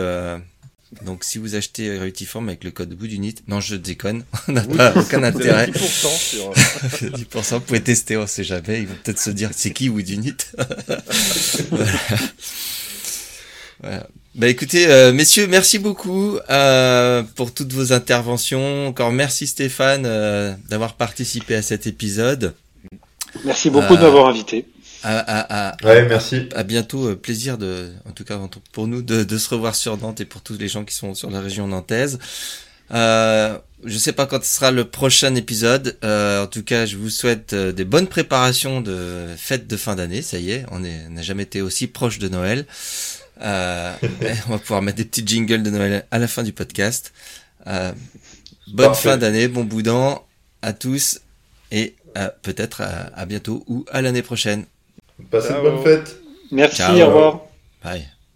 Euh, donc si vous achetez Form avec le code Woodunit, non je déconne, on n'a pas aucun intérêt. 10%, sur... 10% vous pouvez tester, on sait jamais, ils vont peut-être se dire c'est qui Woodunit. voilà. voilà. Bah écoutez, euh, messieurs, merci beaucoup euh, pour toutes vos interventions. Encore merci Stéphane euh, d'avoir participé à cet épisode. Merci beaucoup de m'avoir invité à, à, ouais, merci. À, bientôt. Euh, plaisir de, en tout cas pour nous, de, de, se revoir sur Nantes et pour tous les gens qui sont sur la région nantaise. Euh, je sais pas quand sera le prochain épisode. Euh, en tout cas, je vous souhaite euh, des bonnes préparations de fêtes de fin d'année. Ça y est, on n'a jamais été aussi proche de Noël. Euh, on va pouvoir mettre des petits jingles de Noël à la fin du podcast. Euh, bonne fin d'année, bon boudin à tous et peut-être à bientôt ou à l'année prochaine. Passez une bonne fête. Merci, au revoir. Bye.